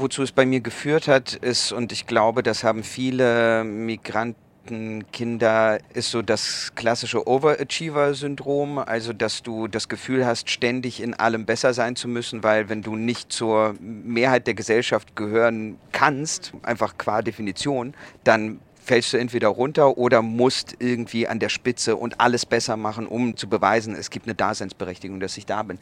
Wozu es bei mir geführt hat, ist, und ich glaube, das haben viele Migranten Kinder ist so das klassische Overachiever-Syndrom, also dass du das Gefühl hast, ständig in allem besser sein zu müssen, weil wenn du nicht zur Mehrheit der Gesellschaft gehören kannst, einfach qua Definition, dann fällst du entweder runter oder musst irgendwie an der Spitze und alles besser machen, um zu beweisen, es gibt eine Daseinsberechtigung, dass ich da bin.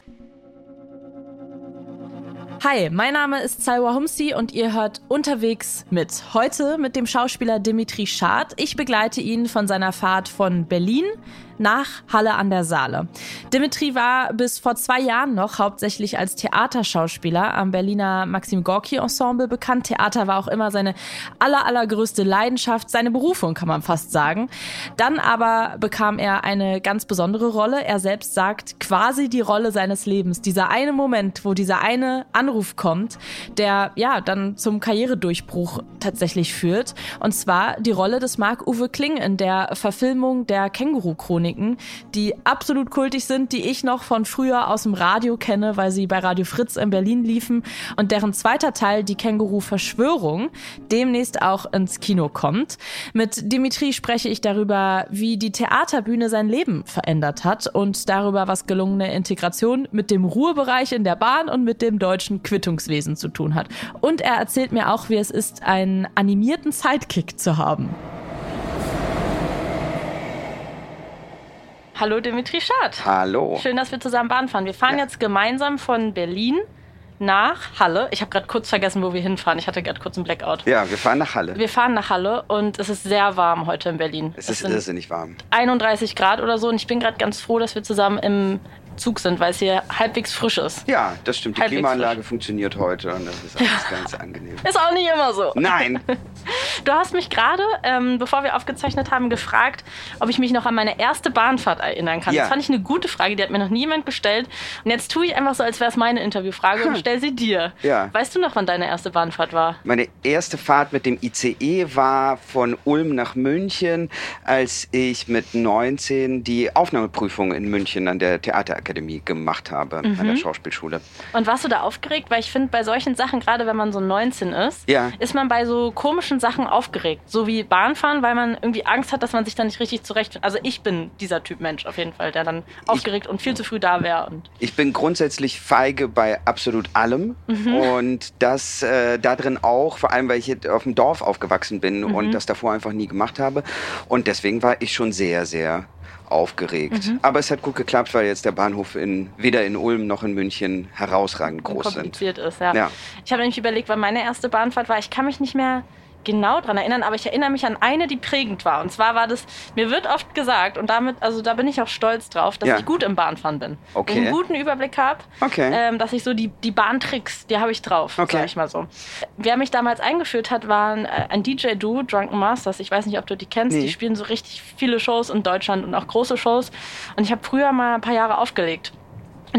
Hi, mein Name ist Salwa Humsi und ihr hört unterwegs mit. Heute mit dem Schauspieler Dimitri Schad. Ich begleite ihn von seiner Fahrt von Berlin nach Halle an der Saale. Dimitri war bis vor zwei Jahren noch hauptsächlich als Theaterschauspieler am Berliner Maxim Gorki Ensemble bekannt. Theater war auch immer seine aller, allergrößte Leidenschaft, seine Berufung, kann man fast sagen. Dann aber bekam er eine ganz besondere Rolle. Er selbst sagt quasi die Rolle seines Lebens. Dieser eine Moment, wo dieser eine Anruf kommt, der ja dann zum Karrieredurchbruch tatsächlich führt. Und zwar die Rolle des Marc-Uwe Kling in der Verfilmung der Känguru-Chronik Chroniken, die absolut kultig sind, die ich noch von früher aus dem Radio kenne, weil sie bei Radio Fritz in Berlin liefen und deren zweiter Teil, die Känguru-Verschwörung, demnächst auch ins Kino kommt. Mit Dimitri spreche ich darüber, wie die Theaterbühne sein Leben verändert hat und darüber, was gelungene Integration mit dem Ruhebereich in der Bahn und mit dem deutschen Quittungswesen zu tun hat. Und er erzählt mir auch, wie es ist, einen animierten Sidekick zu haben. Hallo Dimitri Schad. Hallo. Schön, dass wir zusammen Bahn fahren. Wir fahren ja. jetzt gemeinsam von Berlin nach Halle. Ich habe gerade kurz vergessen, wo wir hinfahren. Ich hatte gerade kurz einen Blackout. Ja, wir fahren nach Halle. Wir fahren nach Halle und es ist sehr warm heute in Berlin. Es, es ist irrsinnig warm. 31 Grad oder so und ich bin gerade ganz froh, dass wir zusammen im Zug sind, weil es hier halbwegs frisch ist. Ja, das stimmt. Die halbwegs Klimaanlage frisch. funktioniert heute und das ist alles ja. ganz angenehm. Ist auch nicht immer so. Nein. Du hast mich gerade, ähm, bevor wir aufgezeichnet haben, gefragt, ob ich mich noch an meine erste Bahnfahrt erinnern kann. Ja. Das fand ich eine gute Frage, die hat mir noch niemand gestellt. Und jetzt tue ich einfach so, als wäre es meine Interviewfrage hm. und stelle sie dir. Ja. Weißt du noch, wann deine erste Bahnfahrt war? Meine erste Fahrt mit dem ICE war von Ulm nach München, als ich mit 19 die Aufnahmeprüfung in München an der Theaterakademie Akademie gemacht habe, mhm. an der mhm. Schauspielschule. Und warst du da aufgeregt? Weil ich finde, bei solchen Sachen, gerade wenn man so 19 ist, ja. ist man bei so komischen Sachen aufgeregt. So wie Bahnfahren, weil man irgendwie Angst hat, dass man sich da nicht richtig zurecht. Also ich bin dieser Typ Mensch auf jeden Fall, der dann aufgeregt ich, und viel zu früh da wäre. Ich bin grundsätzlich feige bei absolut allem. Mhm. Und das äh, da drin auch, vor allem weil ich auf dem Dorf aufgewachsen bin mhm. und das davor einfach nie gemacht habe. Und deswegen war ich schon sehr, sehr aufgeregt. Mhm. Aber es hat gut geklappt, weil jetzt der Bahnhof in, weder in Ulm noch in München herausragend groß kompliziert sind. ist, ja. ja. Ich habe nämlich überlegt, weil meine erste Bahnfahrt war, ich kann mich nicht mehr genau daran erinnern, aber ich erinnere mich an eine, die prägend war. Und zwar war das, mir wird oft gesagt, und damit, also da bin ich auch stolz drauf, dass ja. ich gut im Bahnfahren bin. Okay. Ich einen guten Überblick habe, okay. ähm, dass ich so die, die Bahntricks, die habe ich drauf, okay. sag ich mal so. Wer mich damals eingeführt hat, waren äh, ein DJ-Duo, Drunken Masters. Ich weiß nicht, ob du die kennst. Nee. Die spielen so richtig viele Shows in Deutschland und auch große Shows. Und ich habe früher mal ein paar Jahre aufgelegt.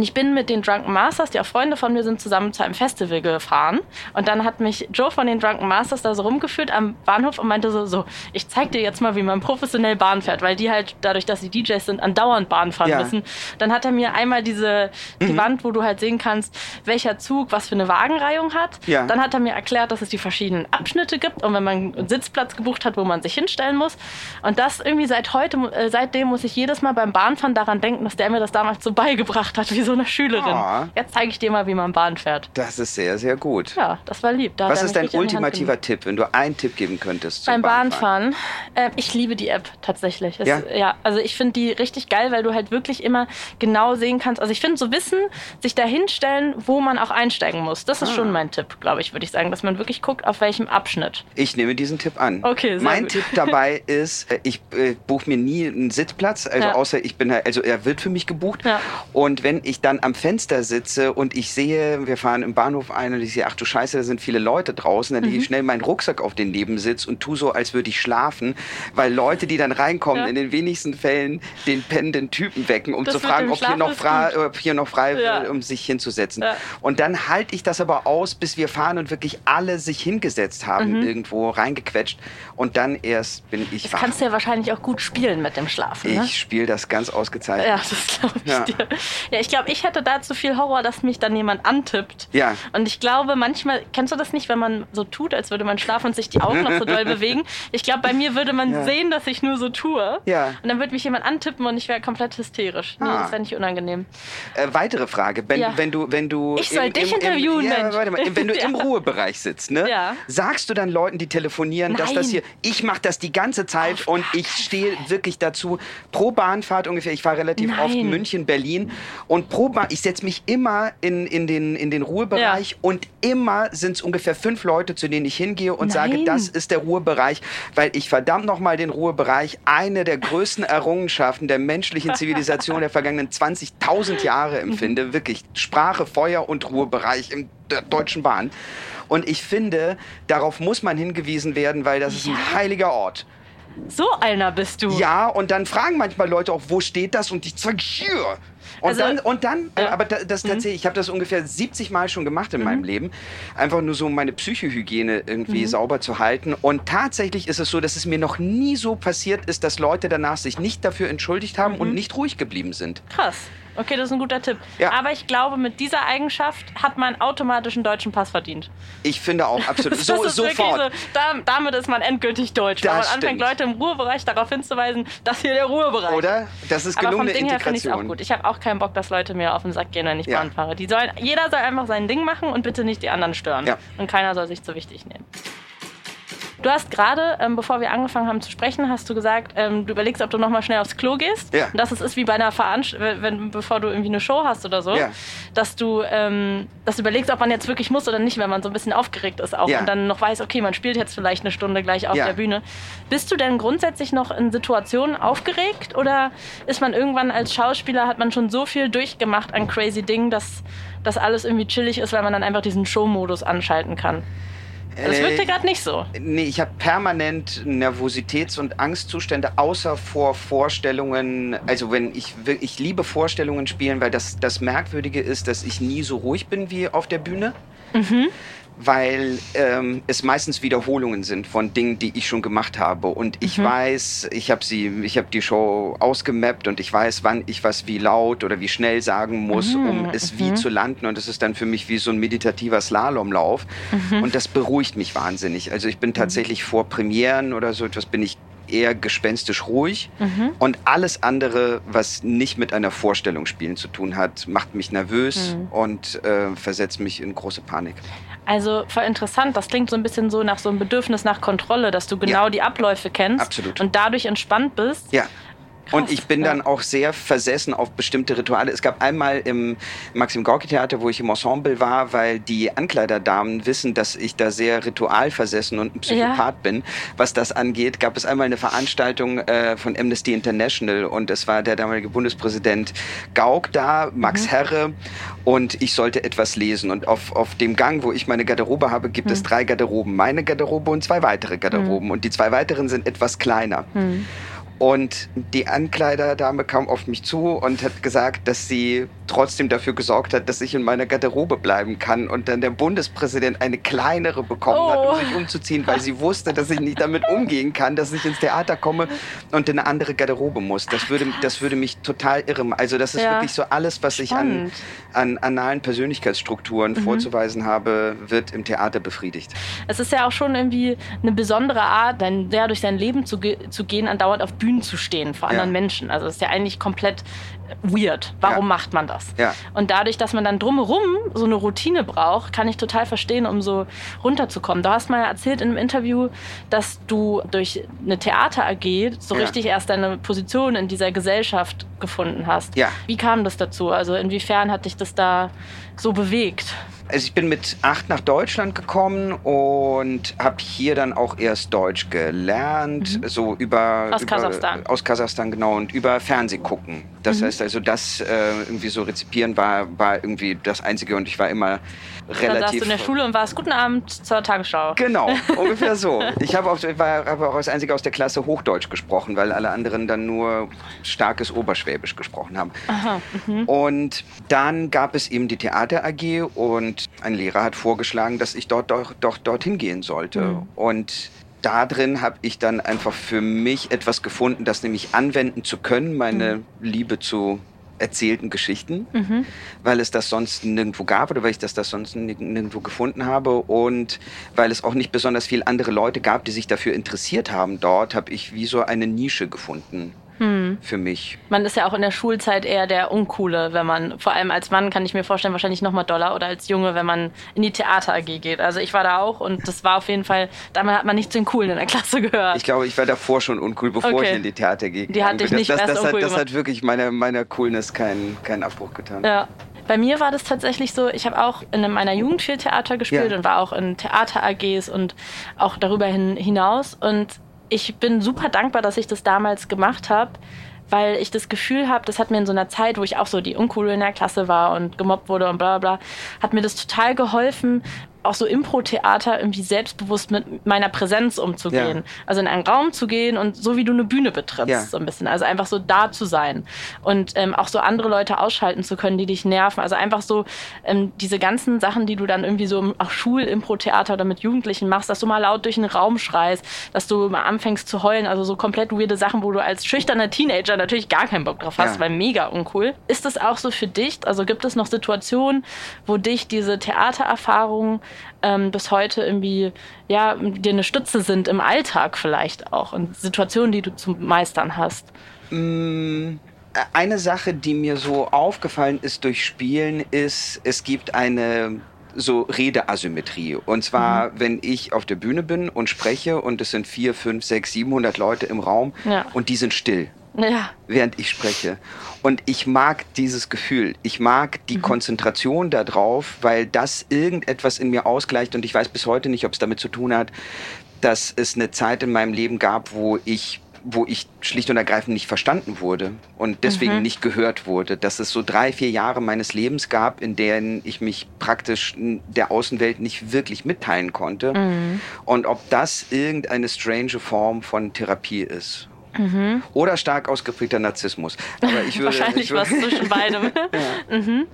Und ich bin mit den Drunken Masters, die auch Freunde von mir sind, zusammen zu einem Festival gefahren. Und dann hat mich Joe von den Drunken Masters da so rumgeführt am Bahnhof und meinte so, so, ich zeig dir jetzt mal, wie man professionell Bahn fährt, weil die halt, dadurch, dass sie DJs sind, andauernd Bahn fahren ja. müssen. Dann hat er mir einmal diese, die mhm. Wand, wo du halt sehen kannst, welcher Zug was für eine Wagenreihung hat. Ja. Dann hat er mir erklärt, dass es die verschiedenen Abschnitte gibt und wenn man einen Sitzplatz gebucht hat, wo man sich hinstellen muss. Und das irgendwie seit heute, äh, seitdem muss ich jedes Mal beim Bahnfahren daran denken, dass der mir das damals so beigebracht hat, wie so eine Schülerin. Oh. Jetzt zeige ich dir mal, wie man Bahn fährt. Das ist sehr, sehr gut. Ja, das war lieb. Da Was ist dein ultimativer Tipp, wenn du einen Tipp geben könntest Beim Bahnfahren? Bahnfahren? Äh, ich liebe die App tatsächlich. Es, ja? ja, also ich finde die richtig geil, weil du halt wirklich immer genau sehen kannst. Also ich finde so Wissen, sich da hinstellen, wo man auch einsteigen muss. Das ist ah. schon mein Tipp, glaube ich, würde ich sagen, dass man wirklich guckt, auf welchem Abschnitt. Ich nehme diesen Tipp an. Okay, sehr Mein gut. Tipp dabei ist, äh, ich äh, buche mir nie einen Sitzplatz, also ja. außer ich bin halt, also er wird für mich gebucht. Ja. Und wenn ich dann am Fenster sitze, und ich sehe, wir fahren im Bahnhof ein und ich sehe, ach du Scheiße, da sind viele Leute draußen, dann mhm. lege ich schnell meinen Rucksack auf den Nebensitz und tu so, als würde ich schlafen, weil Leute, die dann reinkommen, ja. in den wenigsten Fällen den pennenden Typen wecken, um das zu fragen, ob hier, noch frei, ob hier noch frei ja. will, um sich hinzusetzen. Ja. Und dann halte ich das aber aus, bis wir fahren und wirklich alle sich hingesetzt haben, mhm. irgendwo reingequetscht. Und dann erst bin ich das wach. kannst du ja wahrscheinlich auch gut spielen mit dem Schlafen. Ne? Ich spiele das ganz ausgezeichnet. Ja, das glaube ich dir. Ja, ich glaube, glaube, ich hätte da zu viel Horror, dass mich dann jemand antippt. Ja. Und ich glaube, manchmal, kennst du das nicht, wenn man so tut, als würde man schlafen und sich die Augen noch so doll bewegen? Ich glaube, bei mir würde man ja. sehen, dass ich nur so tue. Ja. Und dann würde mich jemand antippen und ich wäre komplett hysterisch. Nee, ah. das wäre nicht unangenehm. Äh, weitere Frage. Wenn, ja. wenn, du, wenn du. Ich soll im, dich im, interviewen, im, ja, warte mal, wenn du im Ruhebereich sitzt, ne? Sagst du dann Leuten, die telefonieren, Nein. dass das hier. Ich mache das die ganze Zeit oh, und ich stehe wirklich dazu. Pro Bahnfahrt ungefähr, ich fahre relativ Nein. oft München, Berlin. Und pro Bahn, ich setze mich immer in, in, den, in den Ruhebereich und immer sind es ungefähr fünf Leute, zu denen ich hingehe und Nein. sage, das ist der Ruhebereich, weil ich verdammt nochmal den Ruhebereich, eine der größten Errungenschaften der menschlichen Zivilisation der vergangenen 20.000 Jahre empfinde. Wirklich Sprache, Feuer und Ruhebereich in der Deutschen Bahn. Und ich finde, darauf muss man hingewiesen werden, weil das ja. ist ein heiliger Ort. So einer bist du. Ja, und dann fragen manchmal Leute auch, wo steht das? Und ich sage, hier. Und also, dann, und dann ja. aber das, mhm. tatsächlich, ich habe das ungefähr 70 Mal schon gemacht in mhm. meinem Leben. Einfach nur so, um meine Psychohygiene irgendwie mhm. sauber zu halten. Und tatsächlich ist es so, dass es mir noch nie so passiert ist, dass Leute danach sich nicht dafür entschuldigt haben und mhm. nicht ruhig geblieben sind. Krass. Okay, das ist ein guter Tipp. Ja. Aber ich glaube, mit dieser Eigenschaft hat man automatisch einen deutschen Pass verdient. Ich finde auch absolut. so, sofort. So, da, damit ist man endgültig deutsch. Das weil man stimmt. anfängt, Leute im Ruhebereich darauf hinzuweisen, dass hier der Ruhebereich Oder? Das ist gelungene Aber vom Ding her finde ich es auch gut. Ich habe auch keinen Bock, dass Leute mir auf den Sack gehen, wenn ich ja. Bahn fahre. Die sollen, jeder soll einfach sein Ding machen und bitte nicht die anderen stören. Ja. Und keiner soll sich zu wichtig nehmen. Du hast gerade, ähm, bevor wir angefangen haben zu sprechen, hast du gesagt, ähm, du überlegst, ob du nochmal schnell aufs Klo gehst. Ja. Und dass es ist wie bei einer Veranstaltung, wenn, bevor du irgendwie eine Show hast oder so, ja. dass du ähm, dass du überlegst, ob man jetzt wirklich muss oder nicht, wenn man so ein bisschen aufgeregt ist auch ja. und dann noch weiß, okay, man spielt jetzt vielleicht eine Stunde gleich auf der Bühne. Bist du denn grundsätzlich noch in Situationen aufgeregt oder ist man irgendwann als Schauspieler, hat man schon so viel durchgemacht an crazy Dingen, dass das alles irgendwie chillig ist, weil man dann einfach diesen Show-Modus anschalten kann? Das äh, wirkte gerade nicht so. Nee, ich habe permanent Nervositäts- und Angstzustände, außer vor Vorstellungen. Also wenn ich ich liebe Vorstellungen spielen, weil das das Merkwürdige ist, dass ich nie so ruhig bin wie auf der Bühne. Mhm weil ähm, es meistens Wiederholungen sind von Dingen, die ich schon gemacht habe. Und ich mhm. weiß, ich habe sie, ich habe die Show ausgemappt und ich weiß, wann ich was wie laut oder wie schnell sagen muss, mhm. um es mhm. wie zu landen. Und es ist dann für mich wie so ein meditativer Slalomlauf. Mhm. Und das beruhigt mich wahnsinnig. Also ich bin mhm. tatsächlich vor Premieren oder so etwas bin ich eher gespenstisch ruhig. Mhm. Und alles andere, was nicht mit einer Vorstellung spielen zu tun hat, macht mich nervös mhm. und äh, versetzt mich in große Panik. Also voll interessant. Das klingt so ein bisschen so nach so einem Bedürfnis nach Kontrolle, dass du genau ja. die Abläufe kennst Absolut. und dadurch entspannt bist. Ja. Krass, und ich bin ja. dann auch sehr versessen auf bestimmte Rituale. Es gab einmal im Maxim Gorki Theater, wo ich im Ensemble war, weil die Ankleiderdamen wissen, dass ich da sehr ritualversessen und ein Psychopath ja. bin. Was das angeht, gab es einmal eine Veranstaltung äh, von Amnesty International und es war der damalige Bundespräsident Gauck da, Max mhm. Herre und ich sollte etwas lesen. Und auf, auf dem Gang, wo ich meine Garderobe habe, gibt mhm. es drei Garderoben. Meine Garderobe und zwei weitere Garderoben. Mhm. Und die zwei weiteren sind etwas kleiner. Und die Ankleiderdame kam auf mich zu und hat gesagt, dass sie trotzdem dafür gesorgt hat, dass ich in meiner Garderobe bleiben kann. Und dann der Bundespräsident eine kleinere bekommen oh. hat, um oh. sich umzuziehen, weil sie wusste, dass ich nicht damit umgehen kann, dass ich ins Theater komme und in eine andere Garderobe muss. Das würde, das würde mich total irre machen. Also das ist ja. wirklich so alles, was ich an, an analen Persönlichkeitsstrukturen mhm. vorzuweisen habe, wird im Theater befriedigt. Es ist ja auch schon irgendwie eine besondere Art, dein, ja, durch dein Leben zu, zu gehen, andauernd auf Bühnen Bühnen zu stehen vor anderen ja. Menschen. Also das ist ja eigentlich komplett weird. Warum ja. macht man das? Ja. Und dadurch, dass man dann drumherum so eine Routine braucht, kann ich total verstehen, um so runterzukommen. Du hast mal erzählt in einem Interview, dass du durch eine Theater AG so ja. richtig erst deine Position in dieser Gesellschaft gefunden hast. Ja. Wie kam das dazu? Also inwiefern hat dich das da so bewegt? Also ich bin mit acht nach Deutschland gekommen und habe hier dann auch erst Deutsch gelernt, mhm. so über aus über, Kasachstan. Aus Kasachstan genau und über Fernsehgucken. Das mhm. heißt also, das äh, irgendwie so rezipieren war, war irgendwie das Einzige und ich war immer relativ. Da saßt du in der Schule und warst guten Abend zur Tagesschau. Genau, ungefähr so. Ich habe auch, war, hab auch als Einziger aus der Klasse Hochdeutsch gesprochen, weil alle anderen dann nur starkes Oberschwäbisch gesprochen haben. Aha, mhm. Und dann gab es eben die Theater AG und ein Lehrer hat vorgeschlagen, dass ich dort doch, doch dorthin gehen sollte. Mhm. Und da drin habe ich dann einfach für mich etwas gefunden, das nämlich anwenden zu können, meine mhm. Liebe zu erzählten Geschichten, mhm. weil es das sonst nirgendwo gab oder weil ich das, das sonst nirgendwo gefunden habe und weil es auch nicht besonders viele andere Leute gab, die sich dafür interessiert haben dort, habe ich wie so eine Nische gefunden hm. für mich. Man ist ja auch in der Schulzeit eher der Uncoole, wenn man, vor allem als Mann kann ich mir vorstellen, wahrscheinlich noch mal doller oder als Junge, wenn man in die Theater AG geht. Also ich war da auch und das war auf jeden Fall, damals hat man nicht zu den Coolen in der Klasse gehört. Ich glaube, ich war davor schon uncool, bevor okay. ich in die Theater gehe. Die hatte ich nicht das, das, das, hat, das hat wirklich meiner, meiner Coolness keinen, keinen Abbruch getan. Ja. Bei mir war das tatsächlich so, ich habe auch in meiner Jugend viel Theater gespielt ja. und war auch in Theater-AGs und auch darüber hin, hinaus. Und ich bin super dankbar, dass ich das damals gemacht habe, weil ich das Gefühl habe, das hat mir in so einer Zeit, wo ich auch so die Uncoole in der Klasse war und gemobbt wurde und bla bla, hat mir das total geholfen, auch so Impro-Theater irgendwie selbstbewusst mit meiner Präsenz umzugehen. Ja. Also in einen Raum zu gehen und so wie du eine Bühne betrittst, ja. so ein bisschen. Also einfach so da zu sein und ähm, auch so andere Leute ausschalten zu können, die dich nerven. Also einfach so ähm, diese ganzen Sachen, die du dann irgendwie so im Schul-Impro-Theater oder mit Jugendlichen machst, dass du mal laut durch den Raum schreist, dass du mal anfängst zu heulen. Also so komplett weirde Sachen, wo du als schüchterner Teenager natürlich gar keinen Bock drauf hast, ja. weil mega uncool. Ist das auch so für dich? Also gibt es noch Situationen, wo dich diese Theatererfahrung ähm, bis heute irgendwie, ja, dir eine Stütze sind im Alltag vielleicht auch und Situationen, die du zu meistern hast? Mm, eine Sache, die mir so aufgefallen ist durch Spielen, ist, es gibt eine so Redeasymmetrie. Und zwar, mhm. wenn ich auf der Bühne bin und spreche und es sind vier, fünf, sechs, siebenhundert Leute im Raum ja. und die sind still ja. während ich spreche. Und ich mag dieses Gefühl. Ich mag die mhm. Konzentration darauf, weil das irgendetwas in mir ausgleicht. Und ich weiß bis heute nicht, ob es damit zu tun hat, dass es eine Zeit in meinem Leben gab, wo ich wo ich schlicht und ergreifend nicht verstanden wurde und deswegen mhm. nicht gehört wurde. Dass es so drei, vier Jahre meines Lebens gab, in denen ich mich praktisch der Außenwelt nicht wirklich mitteilen konnte. Mhm. Und ob das irgendeine strange Form von Therapie ist. Mhm. Oder stark ausgeprägter Narzissmus. Aber ich würde, Wahrscheinlich was zwischen beidem. ja. mhm.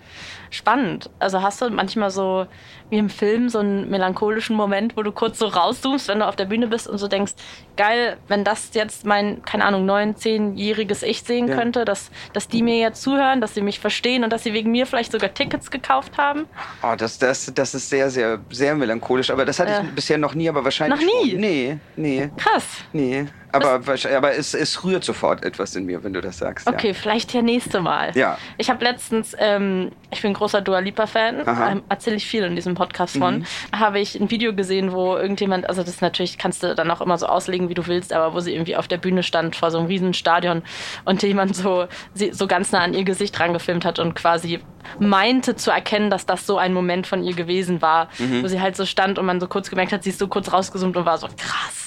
Spannend. Also hast du manchmal so wie im Film so einen melancholischen Moment, wo du kurz so rauszoomst, wenn du auf der Bühne bist und so denkst, geil, wenn das jetzt mein, keine Ahnung, neun, zehnjähriges Ich sehen ja. könnte, dass, dass die mir jetzt zuhören, dass sie mich verstehen und dass sie wegen mir vielleicht sogar Tickets gekauft haben? Oh, das, das, das ist sehr, sehr, sehr melancholisch. Aber das hatte ja. ich bisher noch nie, aber wahrscheinlich. Noch nie? Schon. Nee, nee. Krass. Nee. Aber, aber es, es rührt sofort etwas in mir, wenn du das sagst. Okay, ja. vielleicht ja nächste Mal. Ja. Ich habe letztens, ähm, ich bin großer Dua Lipa-Fan, ähm, erzähle ich viel in diesem Podcast von, mhm. habe ich ein Video gesehen, wo irgendjemand, also das natürlich kannst du dann auch immer so auslegen, wie du willst, aber wo sie irgendwie auf der Bühne stand vor so einem riesen Stadion und jemand so, so ganz nah an ihr Gesicht rangefilmt hat und quasi meinte zu erkennen, dass das so ein Moment von ihr gewesen war, mhm. wo sie halt so stand und man so kurz gemerkt hat, sie ist so kurz rausgezoomt und war so krass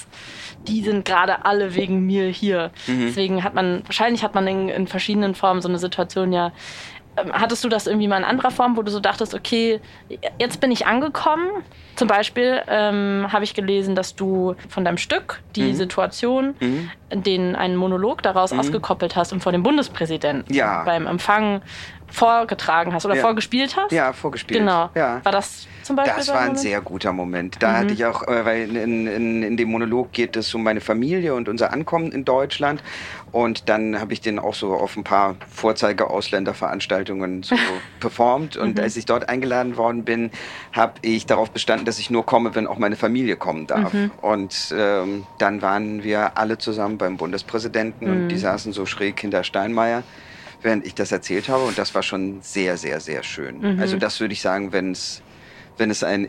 die sind gerade alle wegen mir hier. Mhm. Deswegen hat man, wahrscheinlich hat man in, in verschiedenen Formen so eine Situation ja hattest du das irgendwie mal in anderer Form, wo du so dachtest, okay, jetzt bin ich angekommen? Zum Beispiel ähm, habe ich gelesen, dass du von deinem Stück die mhm. Situation, mhm. den einen Monolog daraus mhm. ausgekoppelt hast und vor dem Bundespräsidenten ja. beim Empfang vorgetragen hast oder ja. vorgespielt hast? Ja, vorgespielt. Genau. Ja. War das zum Beispiel? Das war ein sehr guter Moment. Da mhm. hatte ich auch, äh, weil in, in, in, dem Monolog geht es um meine Familie und unser Ankommen in Deutschland. Und dann habe ich den auch so auf ein paar Vorzeige-Ausländerveranstaltungen so performt. Und mhm. als ich dort eingeladen worden bin, habe ich darauf bestanden, dass ich nur komme, wenn auch meine Familie kommen darf. Mhm. Und ähm, dann waren wir alle zusammen beim Bundespräsidenten und die mhm. saßen so schräg hinter Steinmeier während ich das erzählt habe. Und das war schon sehr, sehr, sehr schön. Mhm. Also das würde ich sagen, wenn es wenn es ein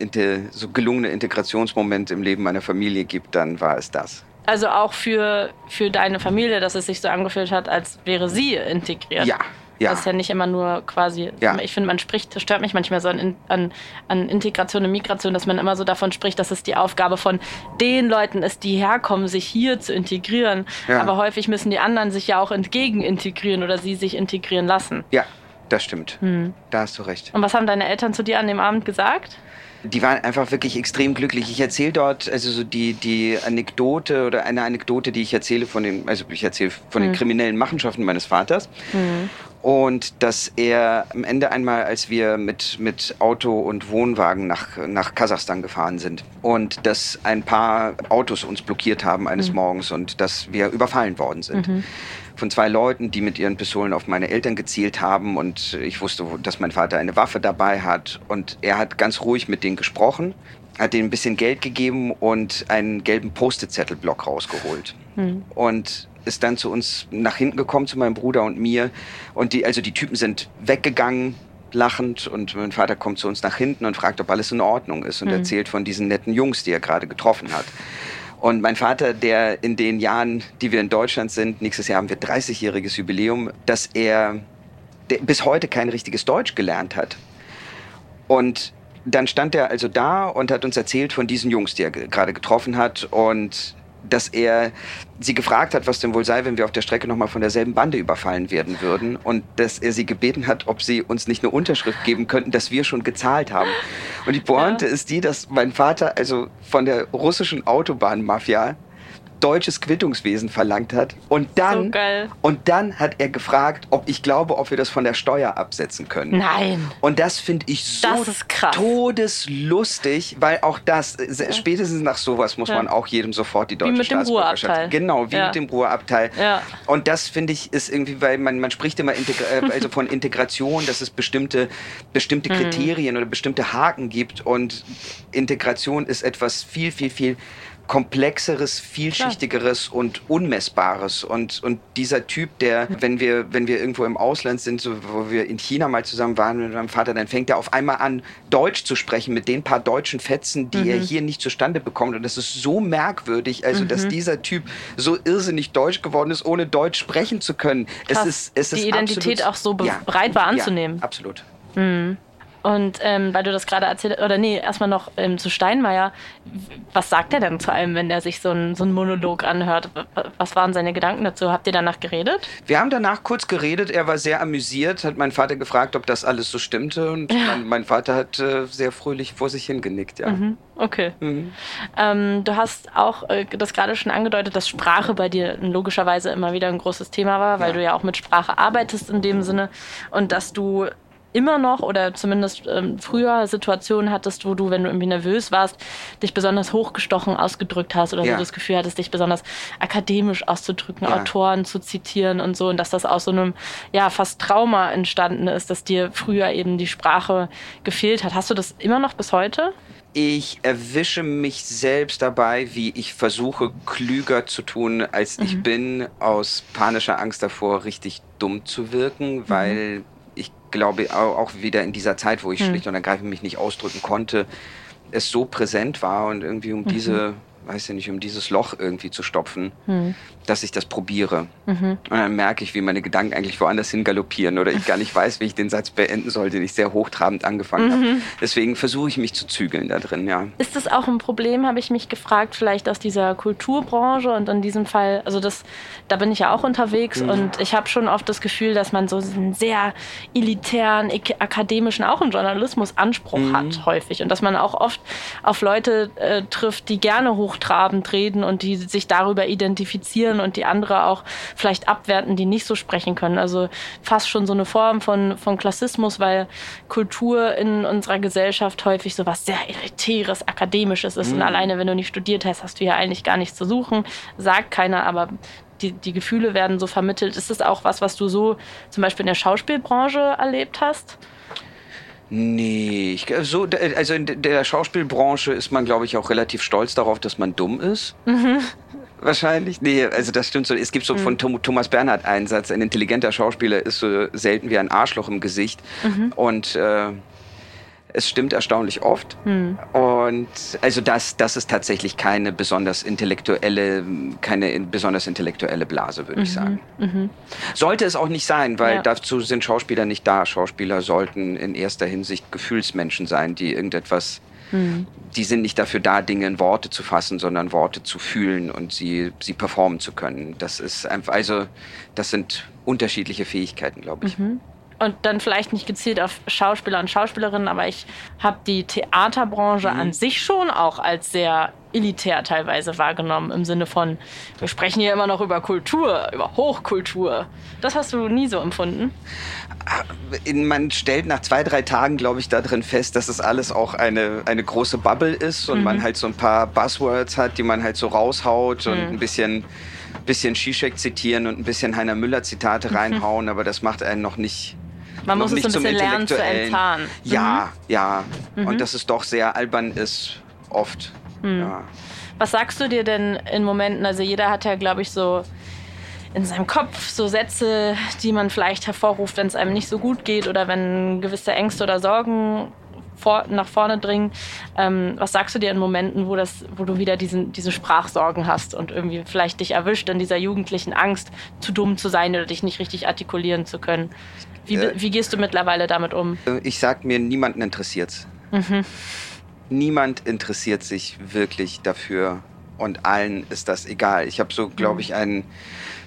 so gelungener Integrationsmoment im Leben meiner Familie gibt, dann war es das. Also auch für, für deine Familie, dass es sich so angefühlt hat, als wäre sie integriert. Ja, ja. Das ist ja nicht immer nur quasi, ja. ich finde, man spricht, das stört mich manchmal so an, an, an Integration und Migration, dass man immer so davon spricht, dass es die Aufgabe von den Leuten ist, die herkommen, sich hier zu integrieren. Ja. Aber häufig müssen die anderen sich ja auch entgegen integrieren oder sie sich integrieren lassen. Ja, das stimmt. Hm. Da hast du recht. Und was haben deine Eltern zu dir an dem Abend gesagt? die waren einfach wirklich extrem glücklich. Ich erzähle dort also so die, die Anekdote oder eine Anekdote, die ich erzähle von den, also ich erzähle von mhm. den kriminellen Machenschaften meines Vaters. Mhm. Und dass er am Ende einmal, als wir mit, mit Auto und Wohnwagen nach, nach Kasachstan gefahren sind und dass ein paar Autos uns blockiert haben eines mhm. Morgens und dass wir überfallen worden sind. Mhm. Von zwei Leuten, die mit ihren Pistolen auf meine Eltern gezielt haben und ich wusste, dass mein Vater eine Waffe dabei hat und er hat ganz ruhig mit denen gesprochen, hat denen ein bisschen Geld gegeben und einen gelben Post-it-Zettelblock rausgeholt. Mhm. Und ist dann zu uns nach hinten gekommen, zu meinem Bruder und mir. Und die, also die Typen sind weggegangen, lachend. Und mein Vater kommt zu uns nach hinten und fragt, ob alles in Ordnung ist und mhm. erzählt von diesen netten Jungs, die er gerade getroffen hat. Und mein Vater, der in den Jahren, die wir in Deutschland sind, nächstes Jahr haben wir 30-jähriges Jubiläum, dass er bis heute kein richtiges Deutsch gelernt hat. Und dann stand er also da und hat uns erzählt von diesen Jungs, die er gerade getroffen hat. Und dass er sie gefragt hat, was denn wohl sei, wenn wir auf der Strecke nochmal von derselben Bande überfallen werden würden. Und dass er sie gebeten hat, ob sie uns nicht eine Unterschrift geben könnten, dass wir schon gezahlt haben. Und die Pointe ja. ist die, dass mein Vater also von der russischen Autobahnmafia deutsches Quittungswesen verlangt hat. Und dann, so und dann hat er gefragt, ob ich glaube, ob wir das von der Steuer absetzen können. Nein. Und das finde ich so todeslustig, weil auch das, ja. spätestens nach sowas muss ja. man auch jedem sofort die deutsche wie mit Staatsbürgerschaft. Dem Ruheabteil. Genau, wie ja. mit dem Ruheabteil. Ja. Und das finde ich ist irgendwie, weil man, man spricht immer äh, also von Integration, dass es bestimmte, bestimmte mhm. Kriterien oder bestimmte Haken gibt. Und Integration ist etwas viel, viel, viel komplexeres, vielschichtigeres Klar. und unmessbares. Und, und dieser Typ, der, wenn wir, wenn wir irgendwo im Ausland sind, so, wo wir in China mal zusammen waren mit meinem Vater, dann fängt er auf einmal an, Deutsch zu sprechen mit den paar deutschen Fetzen, die mhm. er hier nicht zustande bekommt. Und das ist so merkwürdig, also mhm. dass dieser Typ so irrsinnig deutsch geworden ist, ohne Deutsch sprechen zu können. Krass. Es ist, es ist Die Identität absolut, auch so ja, bereit war anzunehmen. Ja, absolut. Mhm. Und ähm, weil du das gerade erzählt oder nee, erstmal noch ähm, zu Steinmeier. Was sagt er denn zu allem, wenn er sich so einen so Monolog anhört? Was waren seine Gedanken dazu? Habt ihr danach geredet? Wir haben danach kurz geredet. Er war sehr amüsiert, hat mein Vater gefragt, ob das alles so stimmte. Und ja. mein, mein, Vater hat äh, sehr fröhlich vor sich hingenickt, ja. Mhm. Okay. Mhm. Ähm, du hast auch äh, das gerade schon angedeutet, dass Sprache bei dir logischerweise immer wieder ein großes Thema war, weil ja. du ja auch mit Sprache arbeitest in dem Sinne und dass du immer noch oder zumindest ähm, früher Situationen hattest, wo du, wenn du irgendwie nervös warst, dich besonders hochgestochen ausgedrückt hast oder ja. so das Gefühl hattest, dich besonders akademisch auszudrücken, ja. Autoren zu zitieren und so und dass das aus so einem ja fast Trauma entstanden ist, dass dir früher eben die Sprache gefehlt hat. Hast du das immer noch bis heute? Ich erwische mich selbst dabei, wie ich versuche, klüger zu tun, als mhm. ich bin, aus panischer Angst davor, richtig dumm zu wirken, mhm. Glaube auch wieder in dieser Zeit, wo ich hm. schlicht und ergreifend mich nicht ausdrücken konnte, es so präsent war und irgendwie um mhm. diese weiß ich nicht, um dieses Loch irgendwie zu stopfen, hm. dass ich das probiere. Mhm. Und dann merke ich, wie meine Gedanken eigentlich woanders hin galoppieren oder ich gar nicht weiß, wie ich den Satz beenden soll, den ich sehr hochtrabend angefangen mhm. habe. Deswegen versuche ich mich zu zügeln da drin, ja. Ist das auch ein Problem, habe ich mich gefragt, vielleicht aus dieser Kulturbranche und in diesem Fall, also das, da bin ich ja auch unterwegs mhm. und ich habe schon oft das Gefühl, dass man so einen sehr elitären, akademischen, auch im Journalismus Anspruch mhm. hat häufig und dass man auch oft auf Leute äh, trifft, die gerne hoch hochtrabend reden und die sich darüber identifizieren und die andere auch vielleicht abwerten, die nicht so sprechen können. Also fast schon so eine Form von, von Klassismus, weil Kultur in unserer Gesellschaft häufig so was sehr elitäres, akademisches ist. Mhm. Und alleine, wenn du nicht studiert hast, hast du ja eigentlich gar nichts zu suchen. Sagt keiner, aber die, die Gefühle werden so vermittelt. Ist das auch was, was du so zum Beispiel in der Schauspielbranche erlebt hast? Nee, ich, so, also in der Schauspielbranche ist man, glaube ich, auch relativ stolz darauf, dass man dumm ist. Mhm. Wahrscheinlich. Nee, also das stimmt so. Es gibt so mhm. von Thomas Bernhard einen Satz, ein intelligenter Schauspieler ist so selten wie ein Arschloch im Gesicht. Mhm. Und äh, es stimmt erstaunlich oft. Hm. Und also das, das ist tatsächlich keine besonders intellektuelle, keine besonders intellektuelle Blase, würde mhm. ich sagen. Mhm. Sollte es auch nicht sein, weil ja. dazu sind Schauspieler nicht da. Schauspieler sollten in erster Hinsicht Gefühlsmenschen sein, die irgendetwas hm. Die sind nicht dafür da, Dinge in Worte zu fassen, sondern Worte zu fühlen und sie, sie performen zu können. Das ist einfach, also, das sind unterschiedliche Fähigkeiten, glaube ich. Mhm. Und dann vielleicht nicht gezielt auf Schauspieler und Schauspielerinnen, aber ich habe die Theaterbranche mhm. an sich schon auch als sehr elitär teilweise wahrgenommen, im Sinne von, wir sprechen hier immer noch über Kultur, über Hochkultur. Das hast du nie so empfunden? Man stellt nach zwei, drei Tagen, glaube ich, da drin fest, dass es alles auch eine, eine große Bubble ist und mhm. man halt so ein paar Buzzwords hat, die man halt so raushaut und mhm. ein bisschen, bisschen Zizek zitieren und ein bisschen Heiner Müller Zitate mhm. reinhauen, aber das macht einen noch nicht man muss es ein bisschen lernen zu enttarnen. Ja, mhm. ja. Mhm. Und dass es doch sehr albern ist, oft. Mhm. Ja. Was sagst du dir denn in Momenten? Also jeder hat ja, glaube ich, so in seinem Kopf so Sätze, die man vielleicht hervorruft, wenn es einem nicht so gut geht oder wenn gewisse Ängste oder Sorgen vor, nach vorne dringen. Ähm, was sagst du dir in Momenten, wo, das, wo du wieder diesen, diese Sprachsorgen hast und irgendwie vielleicht dich erwischt in dieser jugendlichen Angst, zu dumm zu sein oder dich nicht richtig artikulieren zu können? Wie, äh, wie gehst du mittlerweile damit um? Ich sag mir, niemanden interessiert's. Mhm. Niemand interessiert sich wirklich dafür und allen ist das egal. Ich habe so, glaube mhm. ich, einen,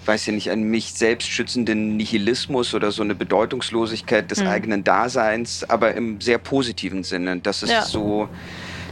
weiß ja nicht, einen mich selbst schützenden Nihilismus oder so eine Bedeutungslosigkeit des mhm. eigenen Daseins, aber im sehr positiven Sinne. Das ist ja. so,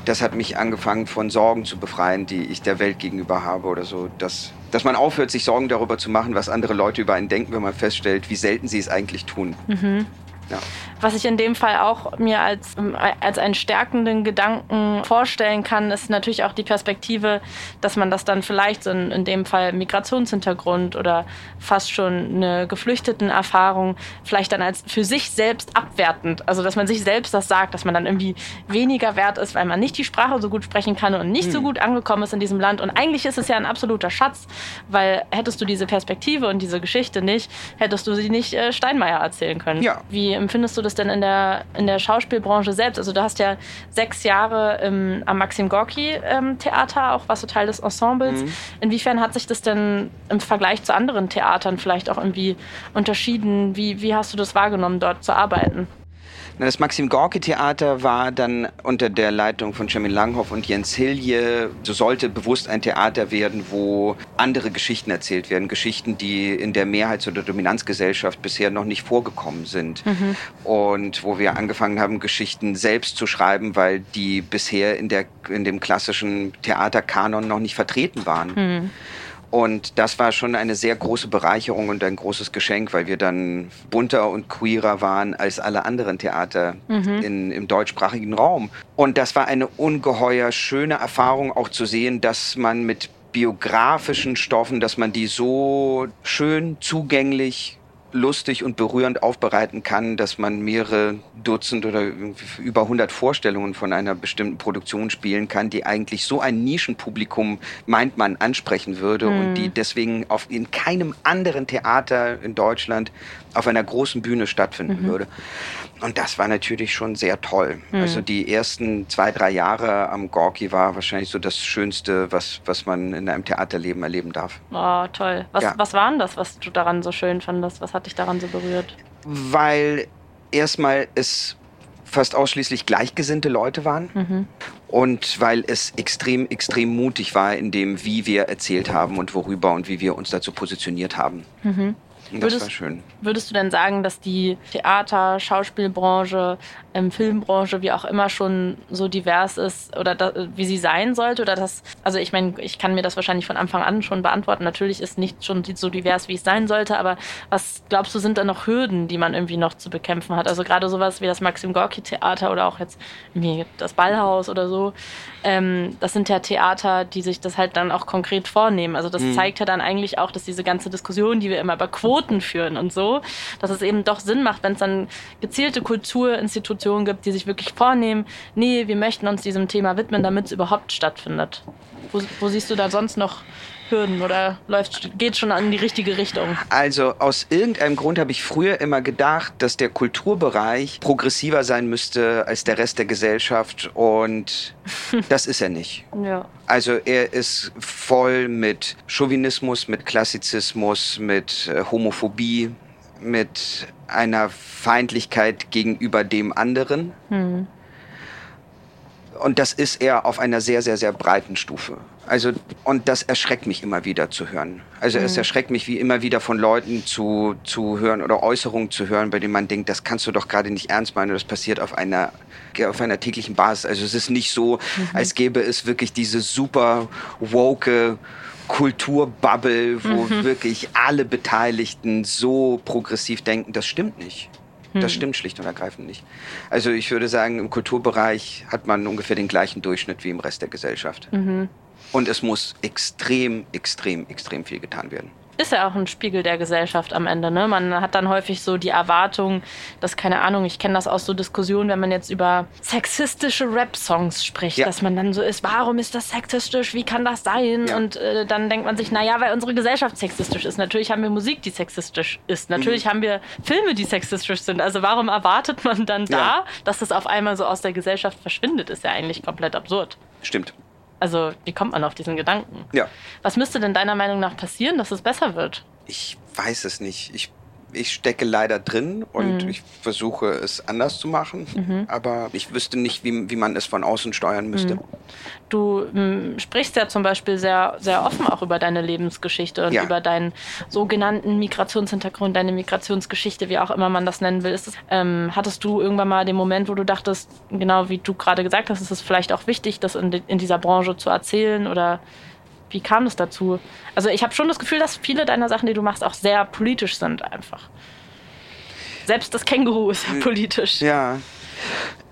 das hat mich angefangen von Sorgen zu befreien, die ich der Welt gegenüber habe oder so. Das, dass man aufhört, sich Sorgen darüber zu machen, was andere Leute über einen denken, wenn man feststellt, wie selten sie es eigentlich tun. Mhm. Ja. Was ich in dem Fall auch mir als, als einen stärkenden Gedanken vorstellen kann, ist natürlich auch die Perspektive, dass man das dann vielleicht in, in dem Fall Migrationshintergrund oder fast schon eine geflüchteten Erfahrung vielleicht dann als für sich selbst abwertend, also dass man sich selbst das sagt, dass man dann irgendwie weniger wert ist, weil man nicht die Sprache so gut sprechen kann und nicht mhm. so hm. gut angekommen ist in diesem Land. Und eigentlich ist es ja ein absoluter Schatz, weil hättest du diese Perspektive und diese Geschichte nicht, hättest du sie nicht äh, Steinmeier erzählen können. Ja. Wie empfindest du das denn in der, in der Schauspielbranche selbst? Also du hast ja sechs Jahre im, am Maxim Gorki ähm, Theater, auch warst du Teil des Ensembles. Mhm. Inwiefern hat sich das denn im Vergleich zu anderen Theatern vielleicht auch irgendwie unterschieden? Wie, wie hast du das wahrgenommen, dort zu arbeiten? Das Maxim Gorki Theater war dann unter der Leitung von Chemin Langhoff und Jens Hilje, so sollte bewusst ein Theater werden, wo andere Geschichten erzählt werden. Geschichten, die in der Mehrheits- oder Dominanzgesellschaft bisher noch nicht vorgekommen sind. Mhm. Und wo wir angefangen haben, Geschichten selbst zu schreiben, weil die bisher in, der, in dem klassischen Theaterkanon noch nicht vertreten waren. Mhm. Und das war schon eine sehr große Bereicherung und ein großes Geschenk, weil wir dann bunter und queerer waren als alle anderen Theater mhm. in, im deutschsprachigen Raum. Und das war eine ungeheuer schöne Erfahrung auch zu sehen, dass man mit biografischen Stoffen, dass man die so schön zugänglich lustig und berührend aufbereiten kann, dass man mehrere Dutzend oder über 100 Vorstellungen von einer bestimmten Produktion spielen kann, die eigentlich so ein Nischenpublikum meint man ansprechen würde mhm. und die deswegen auf in keinem anderen Theater in Deutschland auf einer großen Bühne stattfinden mhm. würde. Und das war natürlich schon sehr toll. Mhm. Also die ersten zwei, drei Jahre am Gorki war wahrscheinlich so das Schönste, was, was man in einem Theaterleben erleben darf. Oh, toll. Was, ja. was war denn das, was du daran so schön fandest? Was hat dich daran so berührt? Weil erstmal es fast ausschließlich gleichgesinnte Leute waren mhm. und weil es extrem, extrem mutig war in dem, wie wir erzählt haben und worüber und wie wir uns dazu positioniert haben. Mhm. Würdest. Würdest du denn sagen, dass die Theater-, Schauspielbranche, ähm, Filmbranche, wie auch immer, schon so divers ist oder da, wie sie sein sollte? Oder das, also ich meine, ich kann mir das wahrscheinlich von Anfang an schon beantworten. Natürlich ist nicht schon so divers, wie es sein sollte, aber was glaubst du, sind da noch Hürden, die man irgendwie noch zu bekämpfen hat? Also gerade sowas wie das Maxim Gorki Theater oder auch jetzt irgendwie das Ballhaus oder so. Ähm, das sind ja Theater, die sich das halt dann auch konkret vornehmen. Also das mhm. zeigt ja dann eigentlich auch, dass diese ganze Diskussion, die wir immer über Quoten führen und so, dass es eben doch Sinn macht, wenn es dann gezielte Kulturinstitutionen gibt, die sich wirklich vornehmen, nee, wir möchten uns diesem Thema widmen, damit es überhaupt stattfindet. Wo, wo siehst du da sonst noch Hürden oder läuft, geht schon in die richtige Richtung? Also aus irgendeinem Grund habe ich früher immer gedacht, dass der Kulturbereich progressiver sein müsste als der Rest der Gesellschaft und das ist er nicht. Ja. Also er ist voll mit Chauvinismus, mit Klassizismus, mit äh, Homophobie, mit einer Feindlichkeit gegenüber dem anderen. Hm. Und das ist eher auf einer sehr, sehr, sehr breiten Stufe. Also, und das erschreckt mich immer wieder zu hören. Also mhm. es erschreckt mich wie immer wieder von Leuten zu, zu hören oder Äußerungen zu hören, bei denen man denkt, das kannst du doch gerade nicht ernst meinen. Das passiert auf einer, auf einer täglichen Basis. Also es ist nicht so, mhm. als gäbe es wirklich diese super woke Kulturbubble, wo mhm. wirklich alle Beteiligten so progressiv denken. Das stimmt nicht. Das hm. stimmt schlicht und ergreifend nicht. Also ich würde sagen, im Kulturbereich hat man ungefähr den gleichen Durchschnitt wie im Rest der Gesellschaft. Mhm. Und es muss extrem, extrem, extrem viel getan werden ist ja auch ein Spiegel der Gesellschaft am Ende. Ne? Man hat dann häufig so die Erwartung, dass, keine Ahnung, ich kenne das aus so Diskussionen, wenn man jetzt über sexistische Rap-Songs spricht, ja. dass man dann so ist, warum ist das sexistisch, wie kann das sein? Ja. Und äh, dann denkt man sich, naja, weil unsere Gesellschaft sexistisch ist. Natürlich haben wir Musik, die sexistisch ist. Natürlich mhm. haben wir Filme, die sexistisch sind. Also warum erwartet man dann da, ja. dass das auf einmal so aus der Gesellschaft verschwindet? Ist ja eigentlich komplett absurd. Stimmt. Also, wie kommt man auf diesen Gedanken? Ja. Was müsste denn deiner Meinung nach passieren, dass es besser wird? Ich weiß es nicht. Ich ich stecke leider drin und mhm. ich versuche es anders zu machen, mhm. aber ich wüsste nicht, wie, wie man es von außen steuern müsste. Mhm. Du m, sprichst ja zum Beispiel sehr, sehr offen auch über deine Lebensgeschichte und ja. über deinen sogenannten Migrationshintergrund, deine Migrationsgeschichte, wie auch immer man das nennen will. Es, ähm, hattest du irgendwann mal den Moment, wo du dachtest, genau wie du gerade gesagt hast, ist es vielleicht auch wichtig, das in, in dieser Branche zu erzählen oder wie kam es dazu? Also ich habe schon das Gefühl, dass viele deiner Sachen, die du machst, auch sehr politisch sind einfach. Selbst das Känguru ist ja politisch. Ja.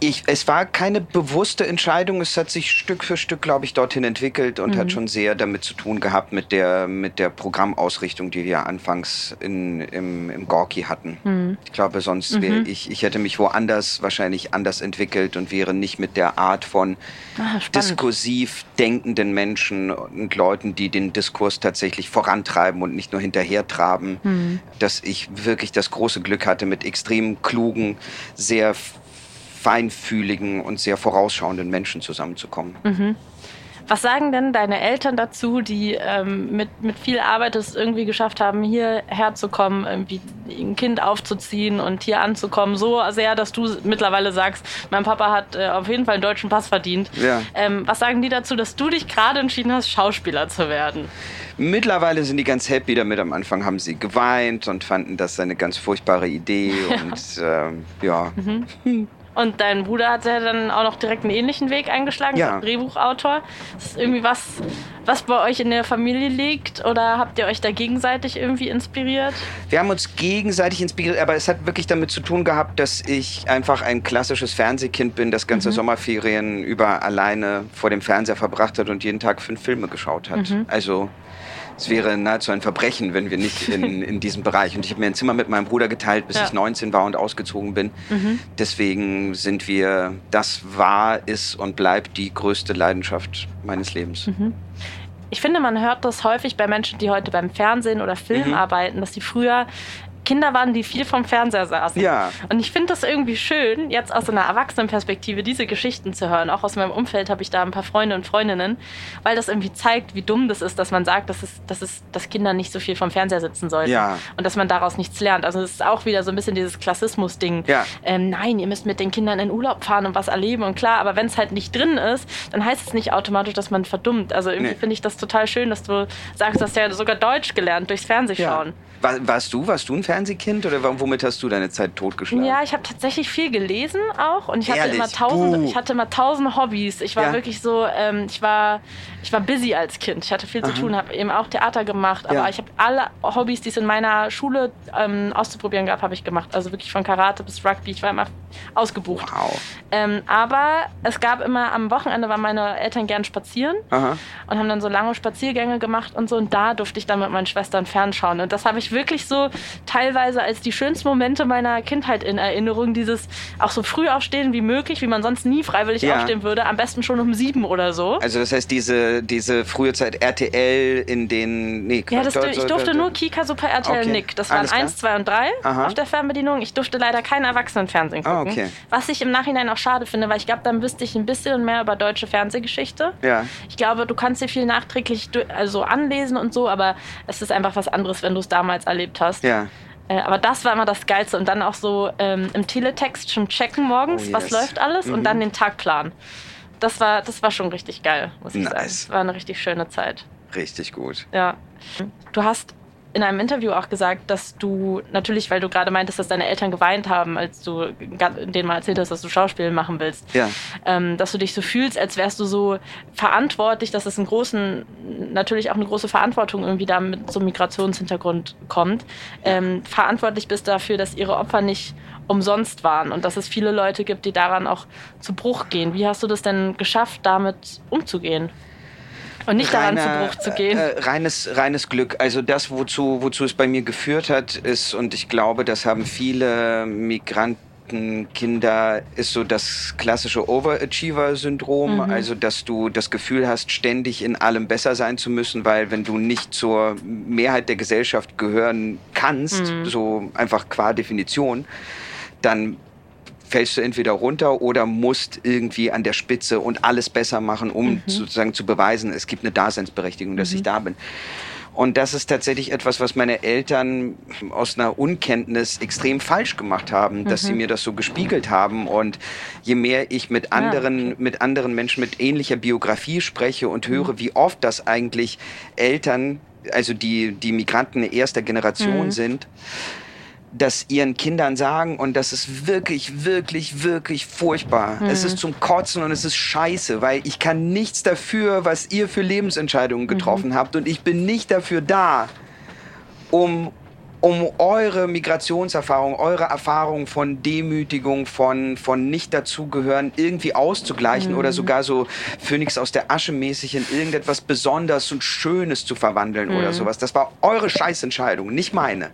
Ich, es war keine bewusste Entscheidung. Es hat sich Stück für Stück, glaube ich, dorthin entwickelt und mhm. hat schon sehr damit zu tun gehabt mit der, mit der Programmausrichtung, die wir anfangs in, im, im Gorki hatten. Mhm. Ich glaube, sonst wäre mhm. ich, ich hätte mich woanders wahrscheinlich anders entwickelt und wäre nicht mit der Art von ah, diskursiv denkenden Menschen und Leuten, die den Diskurs tatsächlich vorantreiben und nicht nur hinterhertraben, mhm. dass ich wirklich das große Glück hatte, mit extrem klugen, sehr feinfühligen und sehr vorausschauenden Menschen zusammenzukommen. Mhm. Was sagen denn deine Eltern dazu, die ähm, mit, mit viel Arbeit es irgendwie geschafft haben, hierher zu kommen, irgendwie ein Kind aufzuziehen und hier anzukommen, so sehr, dass du mittlerweile sagst, mein Papa hat äh, auf jeden Fall einen deutschen Pass verdient. Ja. Ähm, was sagen die dazu, dass du dich gerade entschieden hast, Schauspieler zu werden? Mittlerweile sind die ganz happy damit. Am Anfang haben sie geweint und fanden das eine ganz furchtbare Idee. und ähm, ja. Mhm. Und dein Bruder hat ja dann auch noch direkt einen ähnlichen Weg eingeschlagen, ja. als Drehbuchautor. Ist das irgendwie was, was bei euch in der Familie liegt? Oder habt ihr euch da gegenseitig irgendwie inspiriert? Wir haben uns gegenseitig inspiriert, aber es hat wirklich damit zu tun gehabt, dass ich einfach ein klassisches Fernsehkind bin, das ganze mhm. Sommerferien über alleine vor dem Fernseher verbracht hat und jeden Tag fünf Filme geschaut hat. Mhm. Also es wäre nahezu ein Verbrechen, wenn wir nicht in, in diesem Bereich. Und ich habe mir ein Zimmer mit meinem Bruder geteilt, bis ja. ich 19 war und ausgezogen bin. Mhm. Deswegen sind wir, das war, ist und bleibt die größte Leidenschaft meines Lebens. Mhm. Ich finde, man hört das häufig bei Menschen, die heute beim Fernsehen oder Film mhm. arbeiten, dass sie früher Kinder waren, die viel vom Fernseher saßen. Ja. Und ich finde das irgendwie schön, jetzt aus einer Erwachsenenperspektive diese Geschichten zu hören. Auch aus meinem Umfeld habe ich da ein paar Freunde und Freundinnen, weil das irgendwie zeigt, wie dumm das ist, dass man sagt, dass, es, dass, es, dass Kinder nicht so viel vom Fernseher sitzen sollten. Ja. Und dass man daraus nichts lernt. Also es ist auch wieder so ein bisschen dieses Klassismus-Ding. Ja. Ähm, nein, ihr müsst mit den Kindern in Urlaub fahren und was erleben. Und klar, aber wenn es halt nicht drin ist, dann heißt es nicht automatisch, dass man verdummt. Also irgendwie nee. finde ich das total schön, dass du sagst, du hast ja sogar Deutsch gelernt durchs Fernsehschauen. Ja. War, warst du, warst du ein Fernsehkind oder womit hast du deine Zeit totgeschlagen? Ja, ich habe tatsächlich viel gelesen auch und ich hatte immer tausend, ich hatte immer tausend Hobbys. Ich war ja. wirklich so, ähm, ich war, ich war busy als Kind. Ich hatte viel Aha. zu tun, habe eben auch Theater gemacht, aber ja. ich habe alle Hobbys, die es in meiner Schule ähm, auszuprobieren gab, habe ich gemacht. Also wirklich von Karate bis Rugby. Ich war immer ausgebucht. Wow. Ähm, aber es gab immer am Wochenende waren meine Eltern gern spazieren Aha. und haben dann so lange Spaziergänge gemacht und so und da durfte ich dann mit meinen Schwestern fernschauen und das habe ich wirklich so teilweise als die schönsten Momente meiner Kindheit in Erinnerung. Dieses auch so früh aufstehen wie möglich, wie man sonst nie freiwillig ja. aufstehen würde. Am besten schon um sieben oder so. Also das heißt, diese, diese frühe Zeit RTL in den... Nee, ja, das, ich durfte nur Kika Super RTL okay. Nick. Das waren Alles 1, 2 und 3 Aha. auf der Fernbedienung. Ich durfte leider kein Erwachsenenfernsehen gucken. Oh, okay. Was ich im Nachhinein auch schade finde, weil ich glaube, dann wüsste ich ein bisschen mehr über deutsche Fernsehgeschichte. Ja. Ich glaube, du kannst dir viel nachträglich also anlesen und so, aber es ist einfach was anderes, wenn du es damals erlebt hast. Ja. Äh, aber das war immer das Geilste. Und dann auch so ähm, im Teletext schon checken morgens, oh yes. was läuft alles mhm. und dann den Tag planen. Das war, das war schon richtig geil, muss ich nice. sagen. Es war eine richtig schöne Zeit. Richtig gut. Ja. Du hast in einem Interview auch gesagt, dass du natürlich, weil du gerade meintest, dass deine Eltern geweint haben, als du denen mal erzählt hast, dass du Schauspiel machen willst, ja. ähm, dass du dich so fühlst, als wärst du so verantwortlich, dass es einen großen, natürlich auch eine große Verantwortung irgendwie da mit so einem Migrationshintergrund kommt, ähm, verantwortlich bist dafür, dass ihre Opfer nicht umsonst waren und dass es viele Leute gibt, die daran auch zu Bruch gehen. Wie hast du das denn geschafft, damit umzugehen? Und nicht daran Reiner, zu Bruch zu gehen. Äh, reines, reines Glück. Also das, wozu, wozu es bei mir geführt hat, ist, und ich glaube, das haben viele Migranten Kinder ist so das klassische Overachiever-Syndrom, mhm. also dass du das Gefühl hast, ständig in allem besser sein zu müssen, weil wenn du nicht zur Mehrheit der Gesellschaft gehören kannst, mhm. so einfach qua Definition, dann fällst du entweder runter oder musst irgendwie an der Spitze und alles besser machen, um mhm. sozusagen zu beweisen, es gibt eine Daseinsberechtigung, dass mhm. ich da bin. Und das ist tatsächlich etwas, was meine Eltern aus einer Unkenntnis extrem falsch gemacht haben, dass sie mhm. mir das so gespiegelt haben. Und je mehr ich mit anderen, ja. mit anderen Menschen mit ähnlicher Biografie spreche und höre, mhm. wie oft das eigentlich Eltern, also die, die Migranten erster Generation mhm. sind, das ihren Kindern sagen und das ist wirklich, wirklich, wirklich furchtbar. Mhm. Es ist zum Kotzen und es ist scheiße, weil ich kann nichts dafür, was ihr für Lebensentscheidungen mhm. getroffen mhm. habt und ich bin nicht dafür da, um, um eure Migrationserfahrung, eure Erfahrung von Demütigung, von, von nicht dazugehören irgendwie auszugleichen mhm. oder sogar so Phönix aus der Asche mäßig in irgendetwas Besonderes und Schönes zu verwandeln oder mhm. sowas. Das war eure Scheißentscheidung, nicht meine.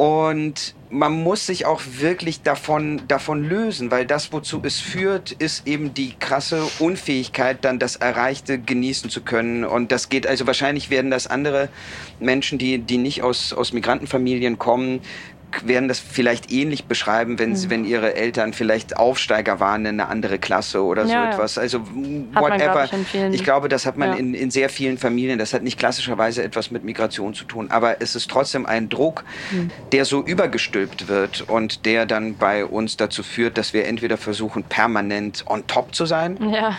Und man muss sich auch wirklich davon, davon lösen, weil das, wozu es führt, ist eben die krasse Unfähigkeit, dann das Erreichte genießen zu können. Und das geht, also wahrscheinlich werden das andere Menschen, die, die nicht aus, aus Migrantenfamilien kommen, werden das vielleicht ähnlich beschreiben, wenn, sie, mhm. wenn ihre Eltern vielleicht Aufsteiger waren in eine andere Klasse oder so ja, etwas. Also whatever. Man, ich, ich, glaube, das hat man ja. in, in sehr vielen Familien. Das hat nicht klassischerweise etwas mit Migration zu tun. Aber es ist trotzdem ein Druck, mhm. der so übergestülpt wird und der dann bei uns dazu führt, dass wir entweder versuchen, permanent on top zu sein. Ja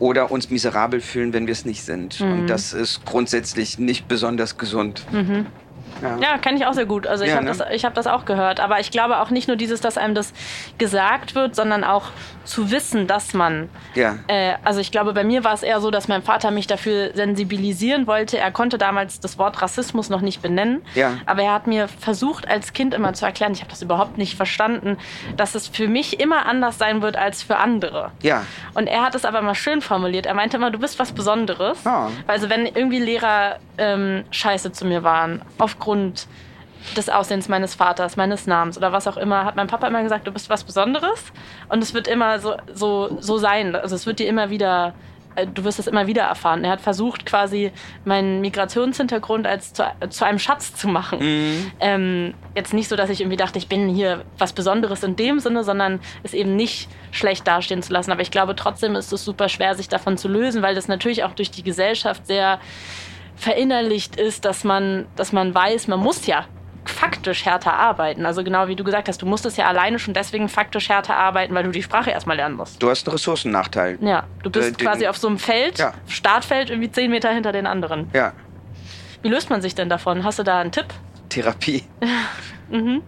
oder uns miserabel fühlen, wenn wir es nicht sind. Mhm. Und das ist grundsätzlich nicht besonders gesund. Mhm. Ja, ja kenne ich auch sehr gut. Also ich ja, habe ne? das, hab das auch gehört. Aber ich glaube auch nicht nur dieses, dass einem das gesagt wird, sondern auch zu wissen, dass man. Ja. Äh, also ich glaube, bei mir war es eher so, dass mein Vater mich dafür sensibilisieren wollte. Er konnte damals das Wort Rassismus noch nicht benennen. Ja. Aber er hat mir versucht, als Kind immer zu erklären, ich habe das überhaupt nicht verstanden, dass es für mich immer anders sein wird als für andere. Ja. Und er hat es aber mal schön formuliert. Er meinte immer, du bist was Besonderes. Oh. Also wenn irgendwie Lehrer ähm, scheiße zu mir waren, aufgrund aufgrund des Aussehens meines Vaters, meines Namens oder was auch immer, hat mein Papa immer gesagt, du bist was Besonderes und es wird immer so, so, so sein. Also es wird dir immer wieder, äh, du wirst es immer wieder erfahren. Er hat versucht, quasi meinen Migrationshintergrund als zu, zu einem Schatz zu machen. Mhm. Ähm, jetzt nicht so, dass ich irgendwie dachte, ich bin hier was Besonderes in dem Sinne, sondern es eben nicht schlecht dastehen zu lassen. Aber ich glaube, trotzdem ist es super schwer, sich davon zu lösen, weil das natürlich auch durch die Gesellschaft sehr verinnerlicht ist, dass man, dass man weiß, man muss ja faktisch härter arbeiten. Also genau wie du gesagt hast, du musst es ja alleine schon deswegen faktisch härter arbeiten, weil du die Sprache erstmal lernen musst. Du hast einen Ressourcennachteil. Ja, du bist äh, quasi auf so einem Feld, ja. Startfeld irgendwie zehn Meter hinter den anderen. Ja. Wie löst man sich denn davon? Hast du da einen Tipp? Therapie. mhm.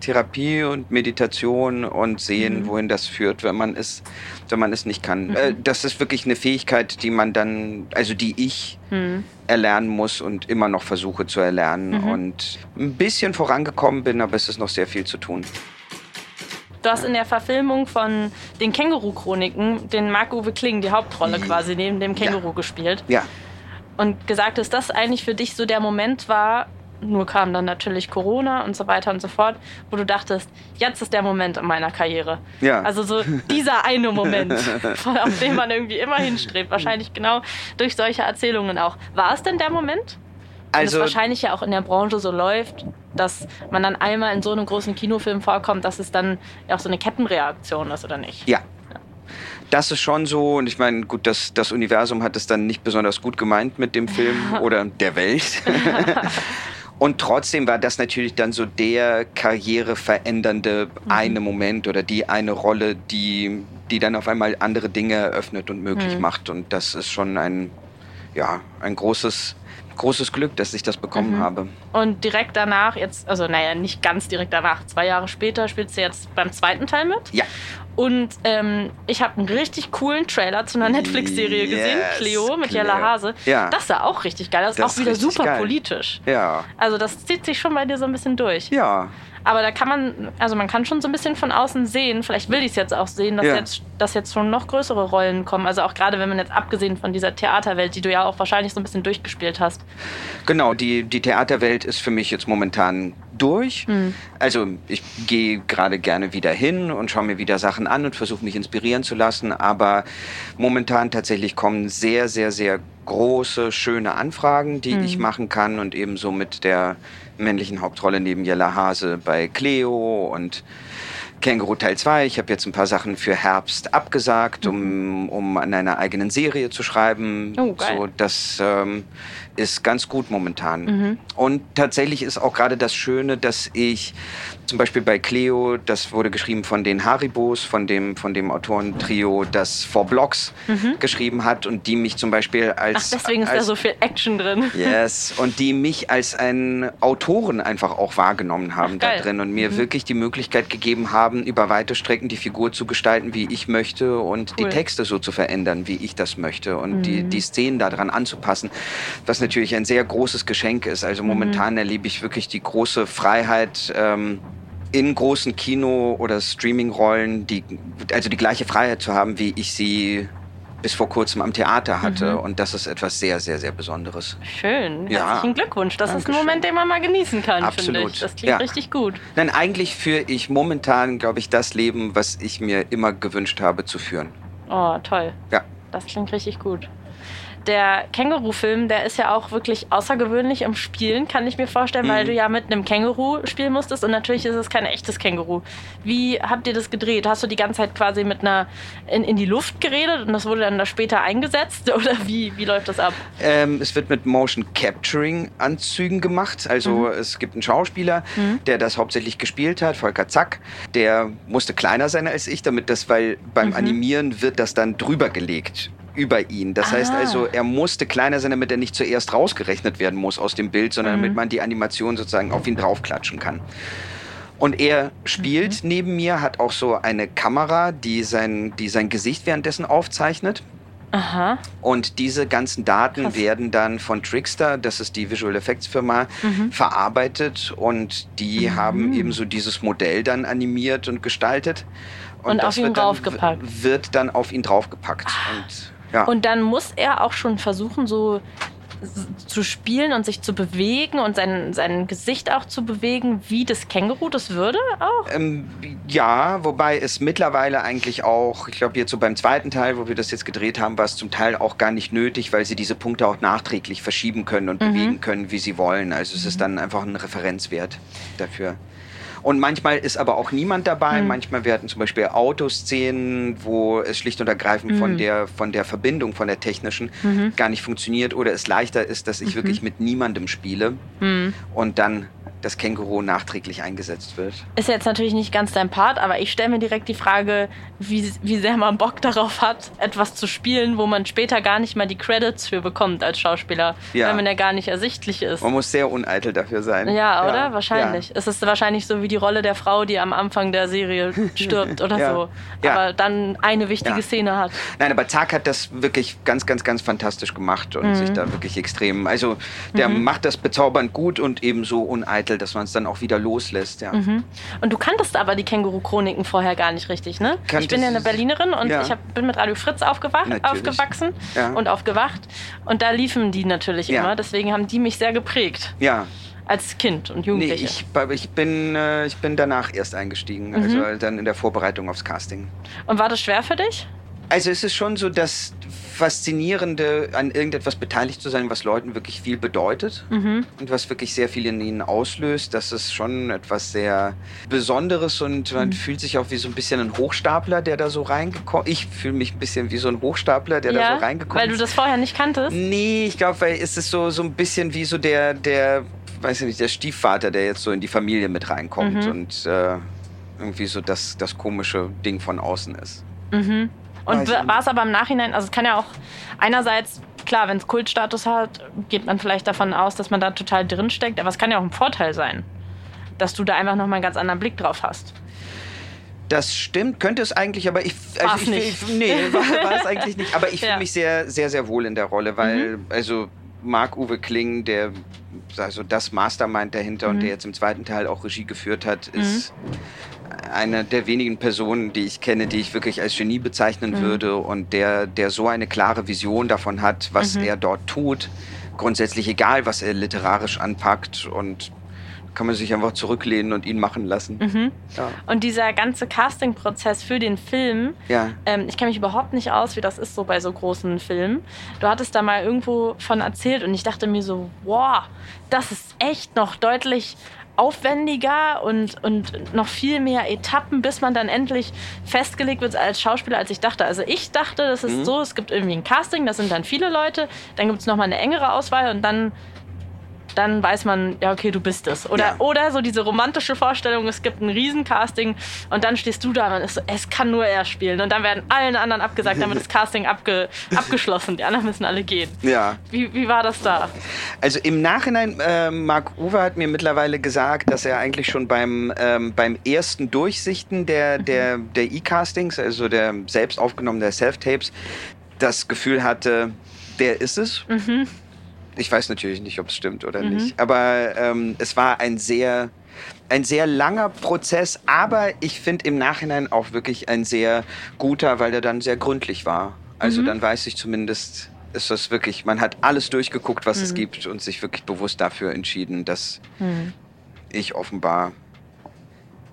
Therapie und Meditation und sehen, mhm. wohin das führt, wenn man es, wenn man es nicht kann. Mhm. Äh, das ist wirklich eine Fähigkeit, die man dann, also die ich mhm. erlernen muss und immer noch versuche zu erlernen mhm. und ein bisschen vorangekommen bin, aber es ist noch sehr viel zu tun. Du hast in der Verfilmung von den Känguru-Chroniken den Marc-Uwe Kling, die Hauptrolle quasi neben dem Känguru ja. gespielt. Ja. Und gesagt, dass das eigentlich für dich so der Moment war, nur kam dann natürlich Corona und so weiter und so fort, wo du dachtest, jetzt ist der Moment in meiner Karriere. Ja. Also so dieser eine Moment, auf den man irgendwie immer hinstrebt, wahrscheinlich genau durch solche Erzählungen auch. War es denn der Moment? Also es wahrscheinlich ja auch in der Branche so läuft, dass man dann einmal in so einem großen Kinofilm vorkommt, dass es dann auch so eine Kettenreaktion ist, oder nicht? Ja, das ist schon so. Und ich meine, gut, das, das Universum hat es dann nicht besonders gut gemeint mit dem Film oder der Welt. Und trotzdem war das natürlich dann so der karriereverändernde mhm. eine Moment oder die eine Rolle, die, die dann auf einmal andere Dinge eröffnet und möglich mhm. macht. Und das ist schon ein, ja, ein großes großes Glück, dass ich das bekommen mhm. habe. Und direkt danach, jetzt, also naja, nicht ganz direkt danach, zwei Jahre später spielst du jetzt beim zweiten Teil mit. Ja. Und ähm, ich habe einen richtig coolen Trailer zu einer Netflix-Serie yes, gesehen, Cleo mit Cleo. Jella Hase. Ja. Das sah auch richtig geil. Das, das ist auch wieder super geil. politisch. Ja. Also das zieht sich schon bei dir so ein bisschen durch. Ja. Aber da kann man, also man kann schon so ein bisschen von außen sehen, vielleicht will ich es jetzt auch sehen, dass, ja. jetzt, dass jetzt schon noch größere Rollen kommen. Also auch gerade wenn man jetzt abgesehen von dieser Theaterwelt, die du ja auch wahrscheinlich so ein bisschen durchgespielt hast. Genau, die, die Theaterwelt ist für mich jetzt momentan durch. Mhm. Also ich gehe gerade gerne wieder hin und schaue mir wieder Sachen an und versuche mich inspirieren zu lassen. Aber momentan tatsächlich kommen sehr, sehr, sehr große, schöne Anfragen, die mhm. ich machen kann und ebenso mit der männlichen Hauptrolle neben Jella Hase bei Cleo und Känguru Teil 2. Ich habe jetzt ein paar Sachen für Herbst abgesagt, um, mhm. um an einer eigenen Serie zu schreiben. Oh, geil. So, das ähm, ist ganz gut momentan. Mhm. Und tatsächlich ist auch gerade das Schöne, dass ich zum Beispiel bei Cleo, das wurde geschrieben von den Haribos, von dem, von dem Autorentrio, das Four Blocks mhm. geschrieben hat und die mich zum Beispiel als. Ach, deswegen ist als, da so viel Action drin. Yes, und die mich als einen Autoren einfach auch wahrgenommen haben Ach, da drin und mir mhm. wirklich die Möglichkeit gegeben haben, über weite Strecken die Figur zu gestalten, wie ich möchte und cool. die Texte so zu verändern, wie ich das möchte und die, mhm. die Szenen daran anzupassen, was natürlich ein sehr großes Geschenk ist. Also momentan mhm. erlebe ich wirklich die große Freiheit. Ähm, in großen Kino- oder Streaming-Rollen, die, also die gleiche Freiheit zu haben, wie ich sie bis vor kurzem am Theater hatte. Mhm. Und das ist etwas sehr, sehr, sehr Besonderes. Schön. Ja. Herzlichen Glückwunsch. Das Dankeschön. ist ein Moment, den man mal genießen kann, Absolut. finde ich. Das klingt ja. richtig gut. Nein, eigentlich führe ich momentan, glaube ich, das Leben, was ich mir immer gewünscht habe zu führen. Oh, toll. Ja. Das klingt richtig gut der Känguru-Film, der ist ja auch wirklich außergewöhnlich im Spielen, kann ich mir vorstellen, mhm. weil du ja mit einem Känguru spielen musstest und natürlich ist es kein echtes Känguru. Wie habt ihr das gedreht? Hast du die ganze Zeit quasi mit einer in, in die Luft geredet und das wurde dann da später eingesetzt oder wie, wie läuft das ab? Ähm, es wird mit Motion Capturing Anzügen gemacht. Also mhm. es gibt einen Schauspieler, mhm. der das hauptsächlich gespielt hat, Volker Zack. Der musste kleiner sein als ich, damit das, weil beim mhm. Animieren wird das dann drüber gelegt über ihn. Das Aha. heißt also, er musste kleiner sein, damit er nicht zuerst rausgerechnet werden muss aus dem Bild, sondern mhm. damit man die Animation sozusagen auf ihn draufklatschen kann. Und er spielt mhm. neben mir, hat auch so eine Kamera, die sein, die sein Gesicht währenddessen aufzeichnet. Aha. Und diese ganzen Daten Krass. werden dann von Trickster, das ist die Visual Effects Firma, mhm. verarbeitet und die mhm. haben ebenso dieses Modell dann animiert und gestaltet. Und, und auf ihn draufgepackt. Wird dann auf ihn draufgepackt. Ah. Und ja. Und dann muss er auch schon versuchen, so zu spielen und sich zu bewegen und sein, sein Gesicht auch zu bewegen, wie das Känguru das würde auch? Ähm, ja, wobei es mittlerweile eigentlich auch, ich glaube jetzt so beim zweiten Teil, wo wir das jetzt gedreht haben, war es zum Teil auch gar nicht nötig, weil sie diese Punkte auch nachträglich verschieben können und mhm. bewegen können, wie sie wollen. Also es ist dann einfach ein Referenzwert dafür. Und manchmal ist aber auch niemand dabei. Mhm. Manchmal werden zum Beispiel Autoszenen, wo es schlicht und ergreifend mhm. von, der, von der Verbindung, von der technischen, mhm. gar nicht funktioniert oder es leichter ist, dass ich mhm. wirklich mit niemandem spiele mhm. und dann das Känguru nachträglich eingesetzt wird. Ist jetzt natürlich nicht ganz dein Part, aber ich stelle mir direkt die Frage, wie, wie sehr man Bock darauf hat, etwas zu spielen, wo man später gar nicht mal die Credits für bekommt als Schauspieler, ja. weil man ja gar nicht ersichtlich ist. Man muss sehr uneitel dafür sein. Ja, oder? Ja. Wahrscheinlich. Ja. Es ist wahrscheinlich so wie die Rolle der Frau, die am Anfang der Serie stirbt oder so, aber dann eine wichtige Szene hat. Nein, aber Zack hat das wirklich ganz, ganz, ganz fantastisch gemacht und mhm. sich da wirklich extrem, also der mhm. macht das bezaubernd gut und ebenso uneitel eitel, dass man es dann auch wieder loslässt. Ja. Mhm. Und du kanntest aber die Känguru-Chroniken vorher gar nicht richtig, ne? Kanntest ich bin ja eine Berlinerin und ja. ich hab, bin mit Radio Fritz aufgewacht, aufgewachsen ja. und aufgewacht. Und da liefen die natürlich ja. immer. Deswegen haben die mich sehr geprägt. Ja als Kind und Jugendliche? Nee, ich, ich, bin, äh, ich bin danach erst eingestiegen, mhm. also dann in der Vorbereitung aufs Casting. Und war das schwer für dich? Also es ist schon so das Faszinierende, an irgendetwas beteiligt zu sein, was Leuten wirklich viel bedeutet mhm. und was wirklich sehr viel in ihnen auslöst. Das ist schon etwas sehr Besonderes und man mhm. fühlt sich auch wie so ein bisschen ein Hochstapler, der da so reingekommen ist. Ich fühle mich ein bisschen wie so ein Hochstapler, der ja, da so reingekommen ist. Weil du das vorher nicht kanntest? Nee, ich glaube, weil es ist so, so ein bisschen wie so der, der weiß ich nicht, der Stiefvater, der jetzt so in die Familie mit reinkommt mhm. und äh, irgendwie so das, das komische Ding von außen ist. Mhm. Und war es aber im Nachhinein, also es kann ja auch einerseits, klar, wenn es Kultstatus hat, geht man vielleicht davon aus, dass man da total drinsteckt, aber es kann ja auch ein Vorteil sein, dass du da einfach nochmal einen ganz anderen Blick drauf hast. Das stimmt, könnte es eigentlich, aber ich, also ich, nicht. ich nee, war, war, es eigentlich nicht. Aber ich ja. fühle mich sehr, sehr, sehr wohl in der Rolle, weil mhm. also Marc-Uwe Kling, der also das Mastermind dahinter mhm. und der jetzt im zweiten Teil auch Regie geführt hat, mhm. Ist eine der wenigen Personen, die ich kenne, die ich wirklich als Genie bezeichnen mhm. würde und der, der so eine klare Vision davon hat, was mhm. er dort tut. Grundsätzlich egal, was er literarisch anpackt und kann man sich einfach zurücklehnen und ihn machen lassen. Mhm. Ja. Und dieser ganze Casting-Prozess für den Film, ja. ähm, ich kenne mich überhaupt nicht aus, wie das ist so bei so großen Filmen. Du hattest da mal irgendwo von erzählt und ich dachte mir so, wow, das ist echt noch deutlich aufwendiger und, und noch viel mehr Etappen, bis man dann endlich festgelegt wird als Schauspieler, als ich dachte. Also ich dachte, das ist mhm. so, es gibt irgendwie ein Casting, das sind dann viele Leute, dann gibt es nochmal eine engere Auswahl und dann dann weiß man, ja, okay, du bist es. Oder, ja. oder so diese romantische Vorstellung, es gibt ein Riesencasting und dann stehst du da und ist so, es kann nur er spielen. Und dann werden allen anderen abgesagt, damit das Casting abge, abgeschlossen. Die anderen müssen alle gehen. Ja. Wie, wie war das da? Also im Nachhinein, äh, Marc Uwe hat mir mittlerweile gesagt, dass er eigentlich schon beim, ähm, beim ersten Durchsichten der, mhm. der, der E-Castings, also der selbst aufgenommenen Self-Tapes, das Gefühl hatte, der ist es. Mhm. Ich weiß natürlich nicht, ob es stimmt oder mhm. nicht. Aber ähm, es war ein sehr, ein sehr langer Prozess, aber ich finde im Nachhinein auch wirklich ein sehr guter, weil der dann sehr gründlich war. Also mhm. dann weiß ich zumindest, ist das wirklich, man hat alles durchgeguckt, was mhm. es gibt und sich wirklich bewusst dafür entschieden, dass mhm. ich offenbar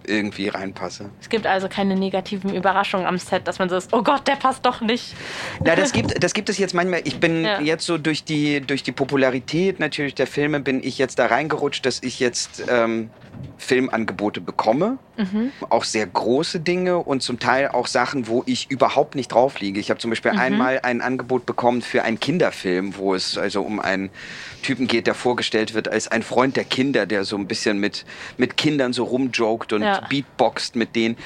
irgendwie reinpasse. Es gibt also keine negativen Überraschungen am Set, dass man so ist, oh Gott, der passt doch nicht. Na, das gibt, das gibt es jetzt manchmal. Ich bin ja. jetzt so durch die, durch die Popularität natürlich der Filme bin ich jetzt da reingerutscht, dass ich jetzt ähm, Filmangebote bekomme. Mhm. Auch sehr große Dinge und zum Teil auch Sachen, wo ich überhaupt nicht drauf liege. Ich habe zum Beispiel mhm. einmal ein Angebot bekommen für einen Kinderfilm, wo es also um einen Typen geht, der vorgestellt wird als ein Freund der Kinder, der so ein bisschen mit, mit Kindern so rumjokt und ja. beatboxt mit denen.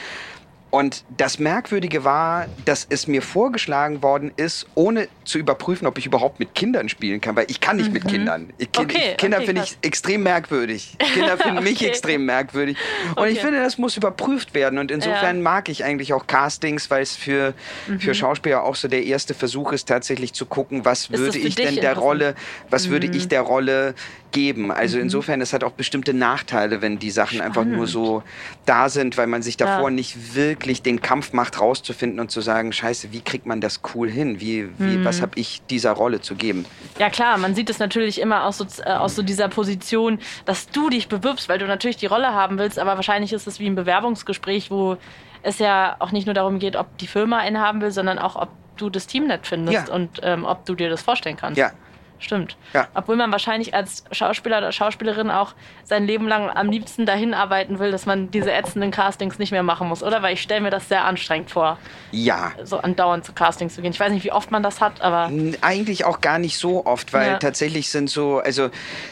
Und das Merkwürdige war, dass es mir vorgeschlagen worden ist, ohne zu überprüfen, ob ich überhaupt mit Kindern spielen kann, weil ich kann nicht mhm. mit Kindern. Ich, okay, ich, Kinder okay, finde ich extrem merkwürdig. Kinder finden mich okay. extrem merkwürdig. Und ich finde, das muss überprüft werden. Und insofern ja. mag ich eigentlich auch Castings, weil es für, mhm. für Schauspieler auch so der erste Versuch ist, tatsächlich zu gucken, was ist würde ich denn der Rolle, was mhm. würde ich der Rolle geben. Also mhm. insofern, es hat auch bestimmte Nachteile, wenn die Sachen Spannend. einfach nur so da sind, weil man sich davor ja. nicht wirklich den Kampf macht, rauszufinden und zu sagen, scheiße, wie kriegt man das cool hin? Wie, wie, mhm. Was habe ich dieser Rolle zu geben? Ja klar, man sieht es natürlich immer aus so, äh, aus so dieser Position, dass du dich bewirbst, weil du natürlich die Rolle haben willst, aber wahrscheinlich ist es wie ein Bewerbungsgespräch, wo es ja auch nicht nur darum geht, ob die Firma einen haben will, sondern auch, ob du das Team nett findest ja. und ähm, ob du dir das vorstellen kannst. Ja, Stimmt. Ja. Obwohl man wahrscheinlich als Schauspieler oder Schauspielerin auch sein Leben lang am liebsten dahin arbeiten will, dass man diese ätzenden Castings nicht mehr machen muss, oder? Weil ich stelle mir das sehr anstrengend vor. Ja. So andauernd zu Castings zu gehen. Ich weiß nicht, wie oft man das hat, aber. Eigentlich auch gar nicht so oft, weil ja. tatsächlich sind so, also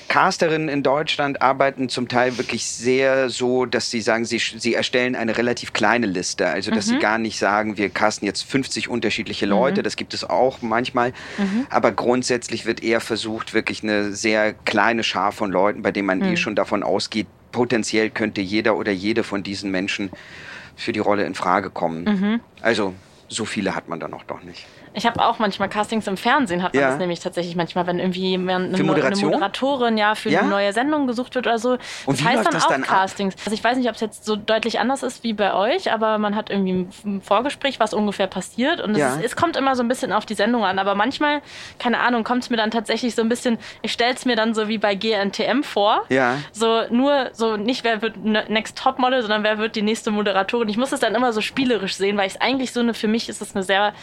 Casterinnen in Deutschland arbeiten zum Teil wirklich sehr so, dass sie sagen, sie, sie erstellen eine relativ kleine Liste. Also, dass mhm. sie gar nicht sagen, wir casten jetzt 50 unterschiedliche Leute. Mhm. Das gibt es auch manchmal. Mhm. Aber grundsätzlich wird eher eher versucht, wirklich eine sehr kleine Schar von Leuten, bei denen man mhm. eh hm. schon davon ausgeht, potenziell könnte jeder oder jede von diesen Menschen für die Rolle in Frage kommen. Mhm. Also so viele hat man dann auch doch nicht. Ich habe auch manchmal Castings im Fernsehen, hat man ja. das nämlich tatsächlich manchmal, wenn irgendwie eine, eine, Moderatorin ja für ja? eine neue Sendung gesucht wird oder so. Und das heißt dann das auch dann Castings. Also ich weiß nicht, ob es jetzt so deutlich anders ist wie bei euch, aber man hat irgendwie ein Vorgespräch, was ungefähr passiert. Und es, ja. ist, es kommt immer so ein bisschen auf die Sendung an. Aber manchmal, keine Ahnung, kommt es mir dann tatsächlich so ein bisschen, ich stelle es mir dann so wie bei GNTM vor. Ja. So nur, so nicht wer wird ne, Next Top Model, sondern wer wird die nächste Moderatorin. Ich muss es dann immer so spielerisch sehen, weil ich es eigentlich so eine, für mich ist es eine sehr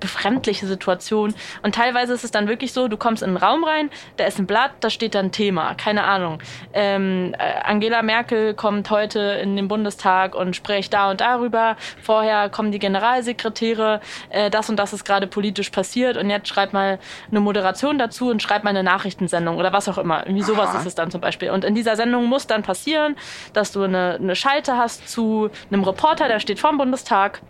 befremdliche Situation. Und teilweise ist es dann wirklich so, du kommst in einen Raum rein, da ist ein Blatt, da steht dann Thema, keine Ahnung. Ähm, äh, Angela Merkel kommt heute in den Bundestag und spricht da und darüber. Vorher kommen die Generalsekretäre, äh, das und das ist gerade politisch passiert und jetzt schreib mal eine Moderation dazu und schreib mal eine Nachrichtensendung oder was auch immer. Irgendwie sowas Aha. ist es dann zum Beispiel. Und in dieser Sendung muss dann passieren, dass du eine, eine Schalte hast zu einem Reporter, der steht vorm Bundestag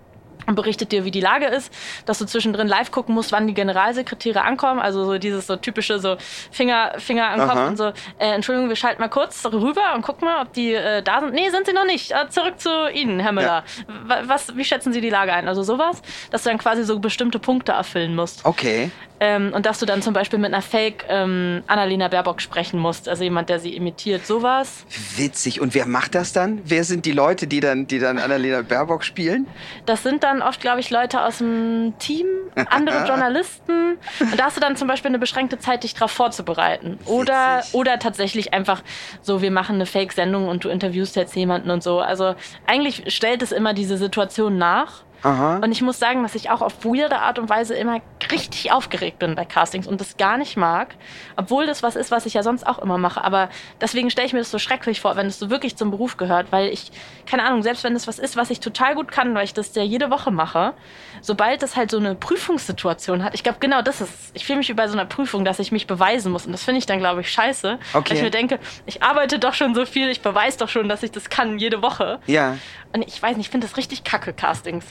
und berichtet dir, wie die Lage ist, dass du zwischendrin live gucken musst, wann die Generalsekretäre ankommen, also so dieses so typische so Finger Finger am Kopf und so äh, Entschuldigung, wir schalten mal kurz rüber und gucken mal, ob die äh, da sind. Nee, sind sie noch nicht. Äh, zurück zu Ihnen, Herr Müller. Ja. Was wie schätzen Sie die Lage ein? Also sowas, dass du dann quasi so bestimmte Punkte erfüllen musst. Okay. Ähm, und dass du dann zum Beispiel mit einer Fake ähm, Annalena Baerbock sprechen musst, also jemand, der sie imitiert, sowas. Witzig. Und wer macht das dann? Wer sind die Leute, die dann, die dann Annalena Baerbock spielen? Das sind dann oft, glaube ich, Leute aus dem Team, andere Journalisten. Und da hast du dann zum Beispiel eine beschränkte Zeit, dich darauf vorzubereiten. Oder, oder tatsächlich einfach so, wir machen eine Fake-Sendung und du interviewst jetzt jemanden und so. Also eigentlich stellt es immer diese Situation nach. Aha. Und ich muss sagen, dass ich auch auf weirde Art und Weise immer richtig aufgeregt bin bei Castings und das gar nicht mag. Obwohl das was ist, was ich ja sonst auch immer mache. Aber deswegen stelle ich mir das so schrecklich vor, wenn es so wirklich zum Beruf gehört, weil ich, keine Ahnung, selbst wenn es was ist, was ich total gut kann, weil ich das ja jede Woche mache, sobald das halt so eine Prüfungssituation hat, ich glaube, genau das ist, ich fühle mich wie bei so einer Prüfung, dass ich mich beweisen muss. Und das finde ich dann, glaube ich, scheiße. Okay. Weil ich mir denke, ich arbeite doch schon so viel, ich beweise doch schon, dass ich das kann jede Woche. Ja. Und ich weiß nicht, ich finde das richtig kacke, Castings.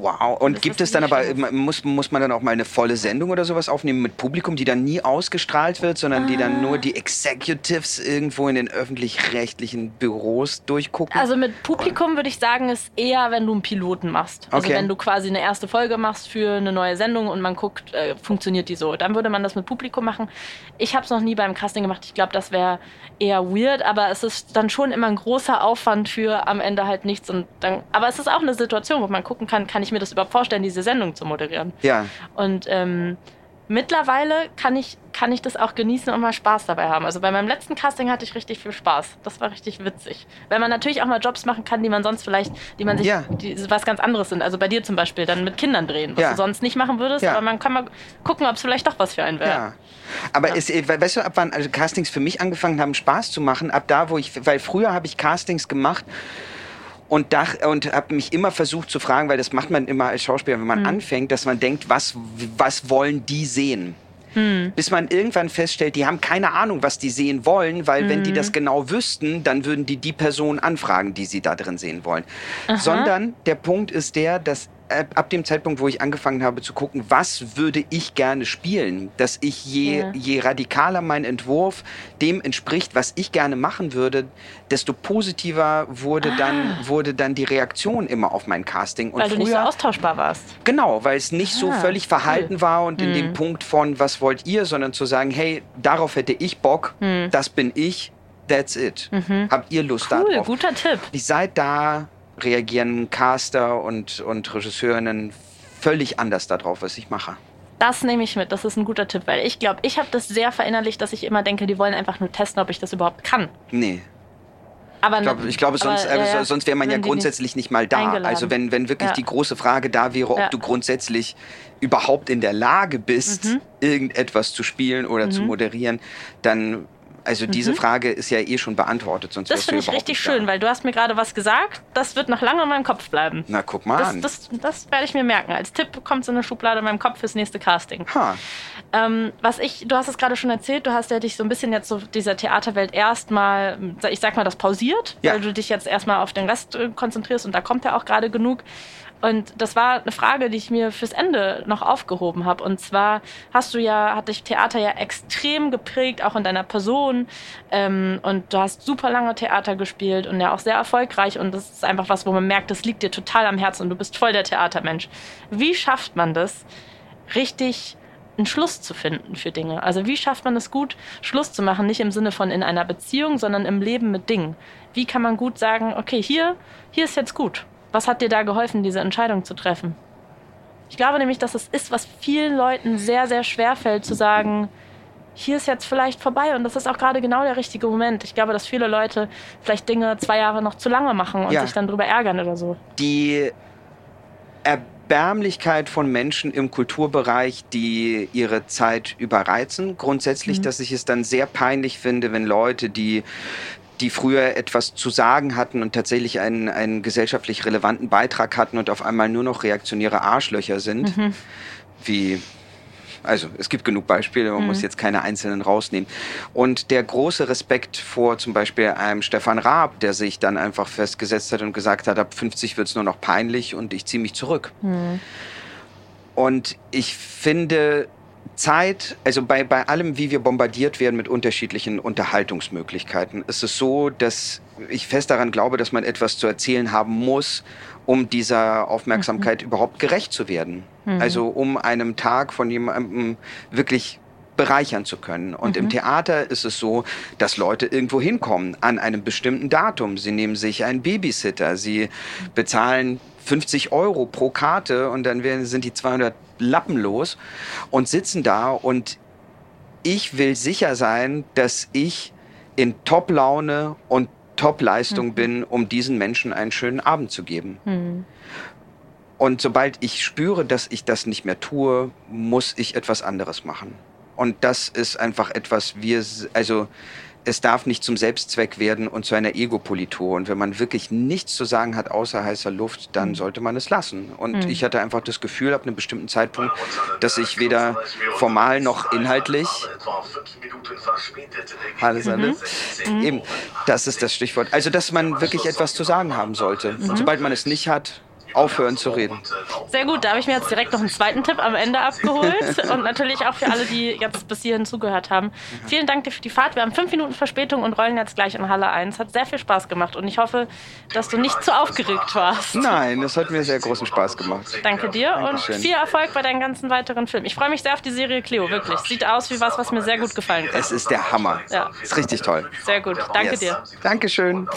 Wow. Und gibt es dann aber, muss, muss man dann auch mal eine volle Sendung oder sowas aufnehmen mit Publikum, die dann nie ausgestrahlt wird, sondern ah. die dann nur die Executives irgendwo in den öffentlich-rechtlichen Büros durchgucken? Also mit Publikum würde ich sagen, ist eher, wenn du einen Piloten machst. Also okay. wenn du quasi eine erste Folge machst für eine neue Sendung und man guckt, äh, funktioniert die so. Dann würde man das mit Publikum machen. Ich habe es noch nie beim Casting gemacht. Ich glaube, das wäre eher weird, aber es ist dann schon immer ein großer Aufwand für am Ende halt nichts. Und dann, aber es ist auch eine Situation, wo man gucken kann, kann ich ich mir das überhaupt vorstellen, diese Sendung zu moderieren. Ja. Und ähm, mittlerweile kann ich, kann ich das auch genießen und mal Spaß dabei haben. Also bei meinem letzten Casting hatte ich richtig viel Spaß. Das war richtig witzig. Weil man natürlich auch mal Jobs machen kann, die man sonst vielleicht, die man sich, ja. die was ganz anderes sind. Also bei dir zum Beispiel, dann mit Kindern drehen, was ja. du sonst nicht machen würdest. Ja. Aber man kann mal gucken, ob es vielleicht doch was für einen wäre. Ja. Aber ist, weißt du, ab wann also Castings für mich angefangen haben, Spaß zu machen? Ab da, wo ich, weil früher habe ich Castings gemacht und, dach, und habe mich immer versucht zu fragen, weil das macht man immer als Schauspieler, wenn man mhm. anfängt, dass man denkt, was, was wollen die sehen? Hm. Bis man irgendwann feststellt, die haben keine Ahnung, was die sehen wollen, weil hm. wenn die das hm. genau wüssten, dann würden die die Person anfragen, die sie da drin sehen wollen. Aha. Sondern der Punkt ist der, dass ab dem Zeitpunkt, wo ich angefangen habe zu gucken, was würde ich gerne spielen, dass ich je, ja. je radikaler mein Entwurf dem entspricht, was ich gerne machen würde, desto positiver wurde, ah. dann, wurde dann die Reaktion immer auf mein Casting. Und weil früher, du nicht so austauschbar warst. Genau, weil es nicht ah, so völlig verhalten cool. war und in dem hm. Punkt von, was wollt ihr, sondern zu sagen, hey, darauf hätte ich Bock, hm. das bin ich, that's it. Mhm. Habt ihr Lust cool, darauf? guter Tipp. Ich seit da reagieren Caster und, und Regisseurinnen völlig anders darauf, was ich mache. Das nehme ich mit. Das ist ein guter Tipp, weil ich glaube, ich habe das sehr verinnerlicht, dass ich immer denke, die wollen einfach nur testen, ob ich das überhaupt kann. Nee. Aber ich glaube, ich glaube sonst, aber, äh, sonst wäre man ja grundsätzlich nicht mal da. Also wenn, wenn wirklich ja. die große Frage da wäre, ob ja. du grundsätzlich überhaupt in der Lage bist, mhm. irgendetwas zu spielen oder mhm. zu moderieren, dann also diese mhm. Frage ist ja eh schon beantwortet. Sonst das finde ich richtig schön, weil du hast mir gerade was gesagt, das wird noch lange in meinem Kopf bleiben. Na, guck mal das, an. Das, das werde ich mir merken. Als Tipp kommt es in eine Schublade in meinem Kopf fürs nächste Casting. Ha. Ähm, was ich, du hast es gerade schon erzählt, du hast ja dich so ein bisschen jetzt so dieser Theaterwelt erstmal, ich sag mal, das pausiert, ja. weil du dich jetzt erstmal auf den Rest äh, konzentrierst und da kommt ja auch gerade genug. Und das war eine Frage, die ich mir fürs Ende noch aufgehoben habe. Und zwar hast du ja, hat dich Theater ja extrem geprägt, auch in deiner Person. Ähm, und du hast super lange Theater gespielt und ja auch sehr erfolgreich. Und das ist einfach was, wo man merkt, das liegt dir total am Herzen und du bist voll der Theatermensch. Wie schafft man das, richtig einen Schluss zu finden für Dinge? Also wie schafft man es gut, Schluss zu machen, nicht im Sinne von in einer Beziehung, sondern im Leben mit Dingen? Wie kann man gut sagen, okay, hier, hier ist jetzt gut was hat dir da geholfen, diese Entscheidung zu treffen? Ich glaube nämlich, dass es ist, was vielen Leuten sehr, sehr schwer fällt, zu sagen, hier ist jetzt vielleicht vorbei und das ist auch gerade genau der richtige Moment. Ich glaube, dass viele Leute vielleicht Dinge zwei Jahre noch zu lange machen und ja. sich dann darüber ärgern oder so. Die Erbärmlichkeit von Menschen im Kulturbereich, die ihre Zeit überreizen. Grundsätzlich, mhm. dass ich es dann sehr peinlich finde, wenn Leute, die die früher etwas zu sagen hatten und tatsächlich einen, einen gesellschaftlich relevanten Beitrag hatten und auf einmal nur noch reaktionäre Arschlöcher sind, mhm. wie also es gibt genug Beispiele, man mhm. muss jetzt keine einzelnen rausnehmen. Und der große Respekt vor zum Beispiel einem Stefan Raab, der sich dann einfach festgesetzt hat und gesagt hat, ab 50 wird es nur noch peinlich und ich ziehe mich zurück. Mhm. Und ich finde, Zeit, also bei, bei allem, wie wir bombardiert werden mit unterschiedlichen Unterhaltungsmöglichkeiten, ist es so, dass ich fest daran glaube, dass man etwas zu erzählen haben muss, um dieser Aufmerksamkeit mhm. überhaupt gerecht zu werden. Mhm. Also um einem Tag von jemandem wirklich bereichern zu können. Und mhm. im Theater ist es so, dass Leute irgendwo hinkommen an einem bestimmten Datum. Sie nehmen sich einen Babysitter, sie bezahlen 50 Euro pro Karte und dann werden, sind die 200 Lappen los und sitzen da und ich will sicher sein, dass ich in Top-Laune und Top-Leistung mhm. bin, um diesen Menschen einen schönen Abend zu geben. Mhm. Und sobald ich spüre, dass ich das nicht mehr tue, muss ich etwas anderes machen. Und das ist einfach etwas, wir, also es darf nicht zum Selbstzweck werden und zu einer Egopolitur. Und wenn man wirklich nichts zu sagen hat außer heißer Luft, dann mhm. sollte man es lassen. Und mhm. ich hatte einfach das Gefühl ab einem bestimmten Zeitpunkt, dass ich weder formal noch inhaltlich alles, mhm. alles. Mhm. Eben, das ist das Stichwort. Also, dass man wirklich etwas zu sagen haben sollte. Und mhm. sobald man es nicht hat, aufhören zu reden. Sehr gut, da habe ich mir jetzt direkt noch einen zweiten Tipp am Ende abgeholt und natürlich auch für alle, die jetzt bis hierhin zugehört haben. Vielen Dank dir für die Fahrt. Wir haben fünf Minuten Verspätung und rollen jetzt gleich in Halle 1. Hat sehr viel Spaß gemacht und ich hoffe, dass du nicht zu aufgeregt warst. Nein, das hat mir sehr großen Spaß gemacht. Danke dir Dankeschön. und viel Erfolg bei deinen ganzen weiteren Filmen. Ich freue mich sehr auf die Serie Cleo, wirklich. Sieht aus wie was, was mir sehr gut gefallen hat. Es ist der Hammer. Ja. Ist richtig toll. Sehr gut. Danke yes. dir. Dankeschön.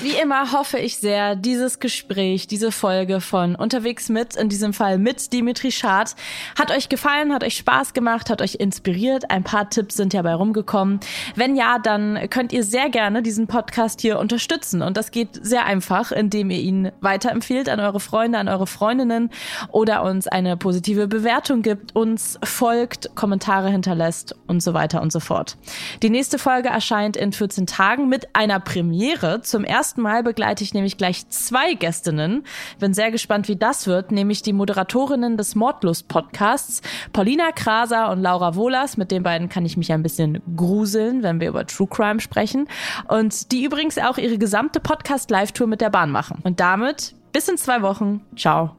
Wie immer hoffe ich sehr, dieses Gespräch, diese Folge von Unterwegs mit, in diesem Fall mit Dimitri Schad, hat euch gefallen, hat euch Spaß gemacht, hat euch inspiriert. Ein paar Tipps sind ja bei rumgekommen. Wenn ja, dann könnt ihr sehr gerne diesen Podcast hier unterstützen. Und das geht sehr einfach, indem ihr ihn weiterempfehlt an eure Freunde, an eure Freundinnen oder uns eine positive Bewertung gibt, uns folgt, Kommentare hinterlässt und so weiter und so fort. Die nächste Folge erscheint in 14 Tagen mit einer Premiere zum ersten ersten Mal begleite ich nämlich gleich zwei Gästinnen. Bin sehr gespannt, wie das wird, nämlich die Moderatorinnen des Mordlust-Podcasts, Paulina Kraser und Laura Wohlers. Mit den beiden kann ich mich ein bisschen gruseln, wenn wir über True Crime sprechen. Und die übrigens auch ihre gesamte Podcast-Live-Tour mit der Bahn machen. Und damit bis in zwei Wochen. Ciao.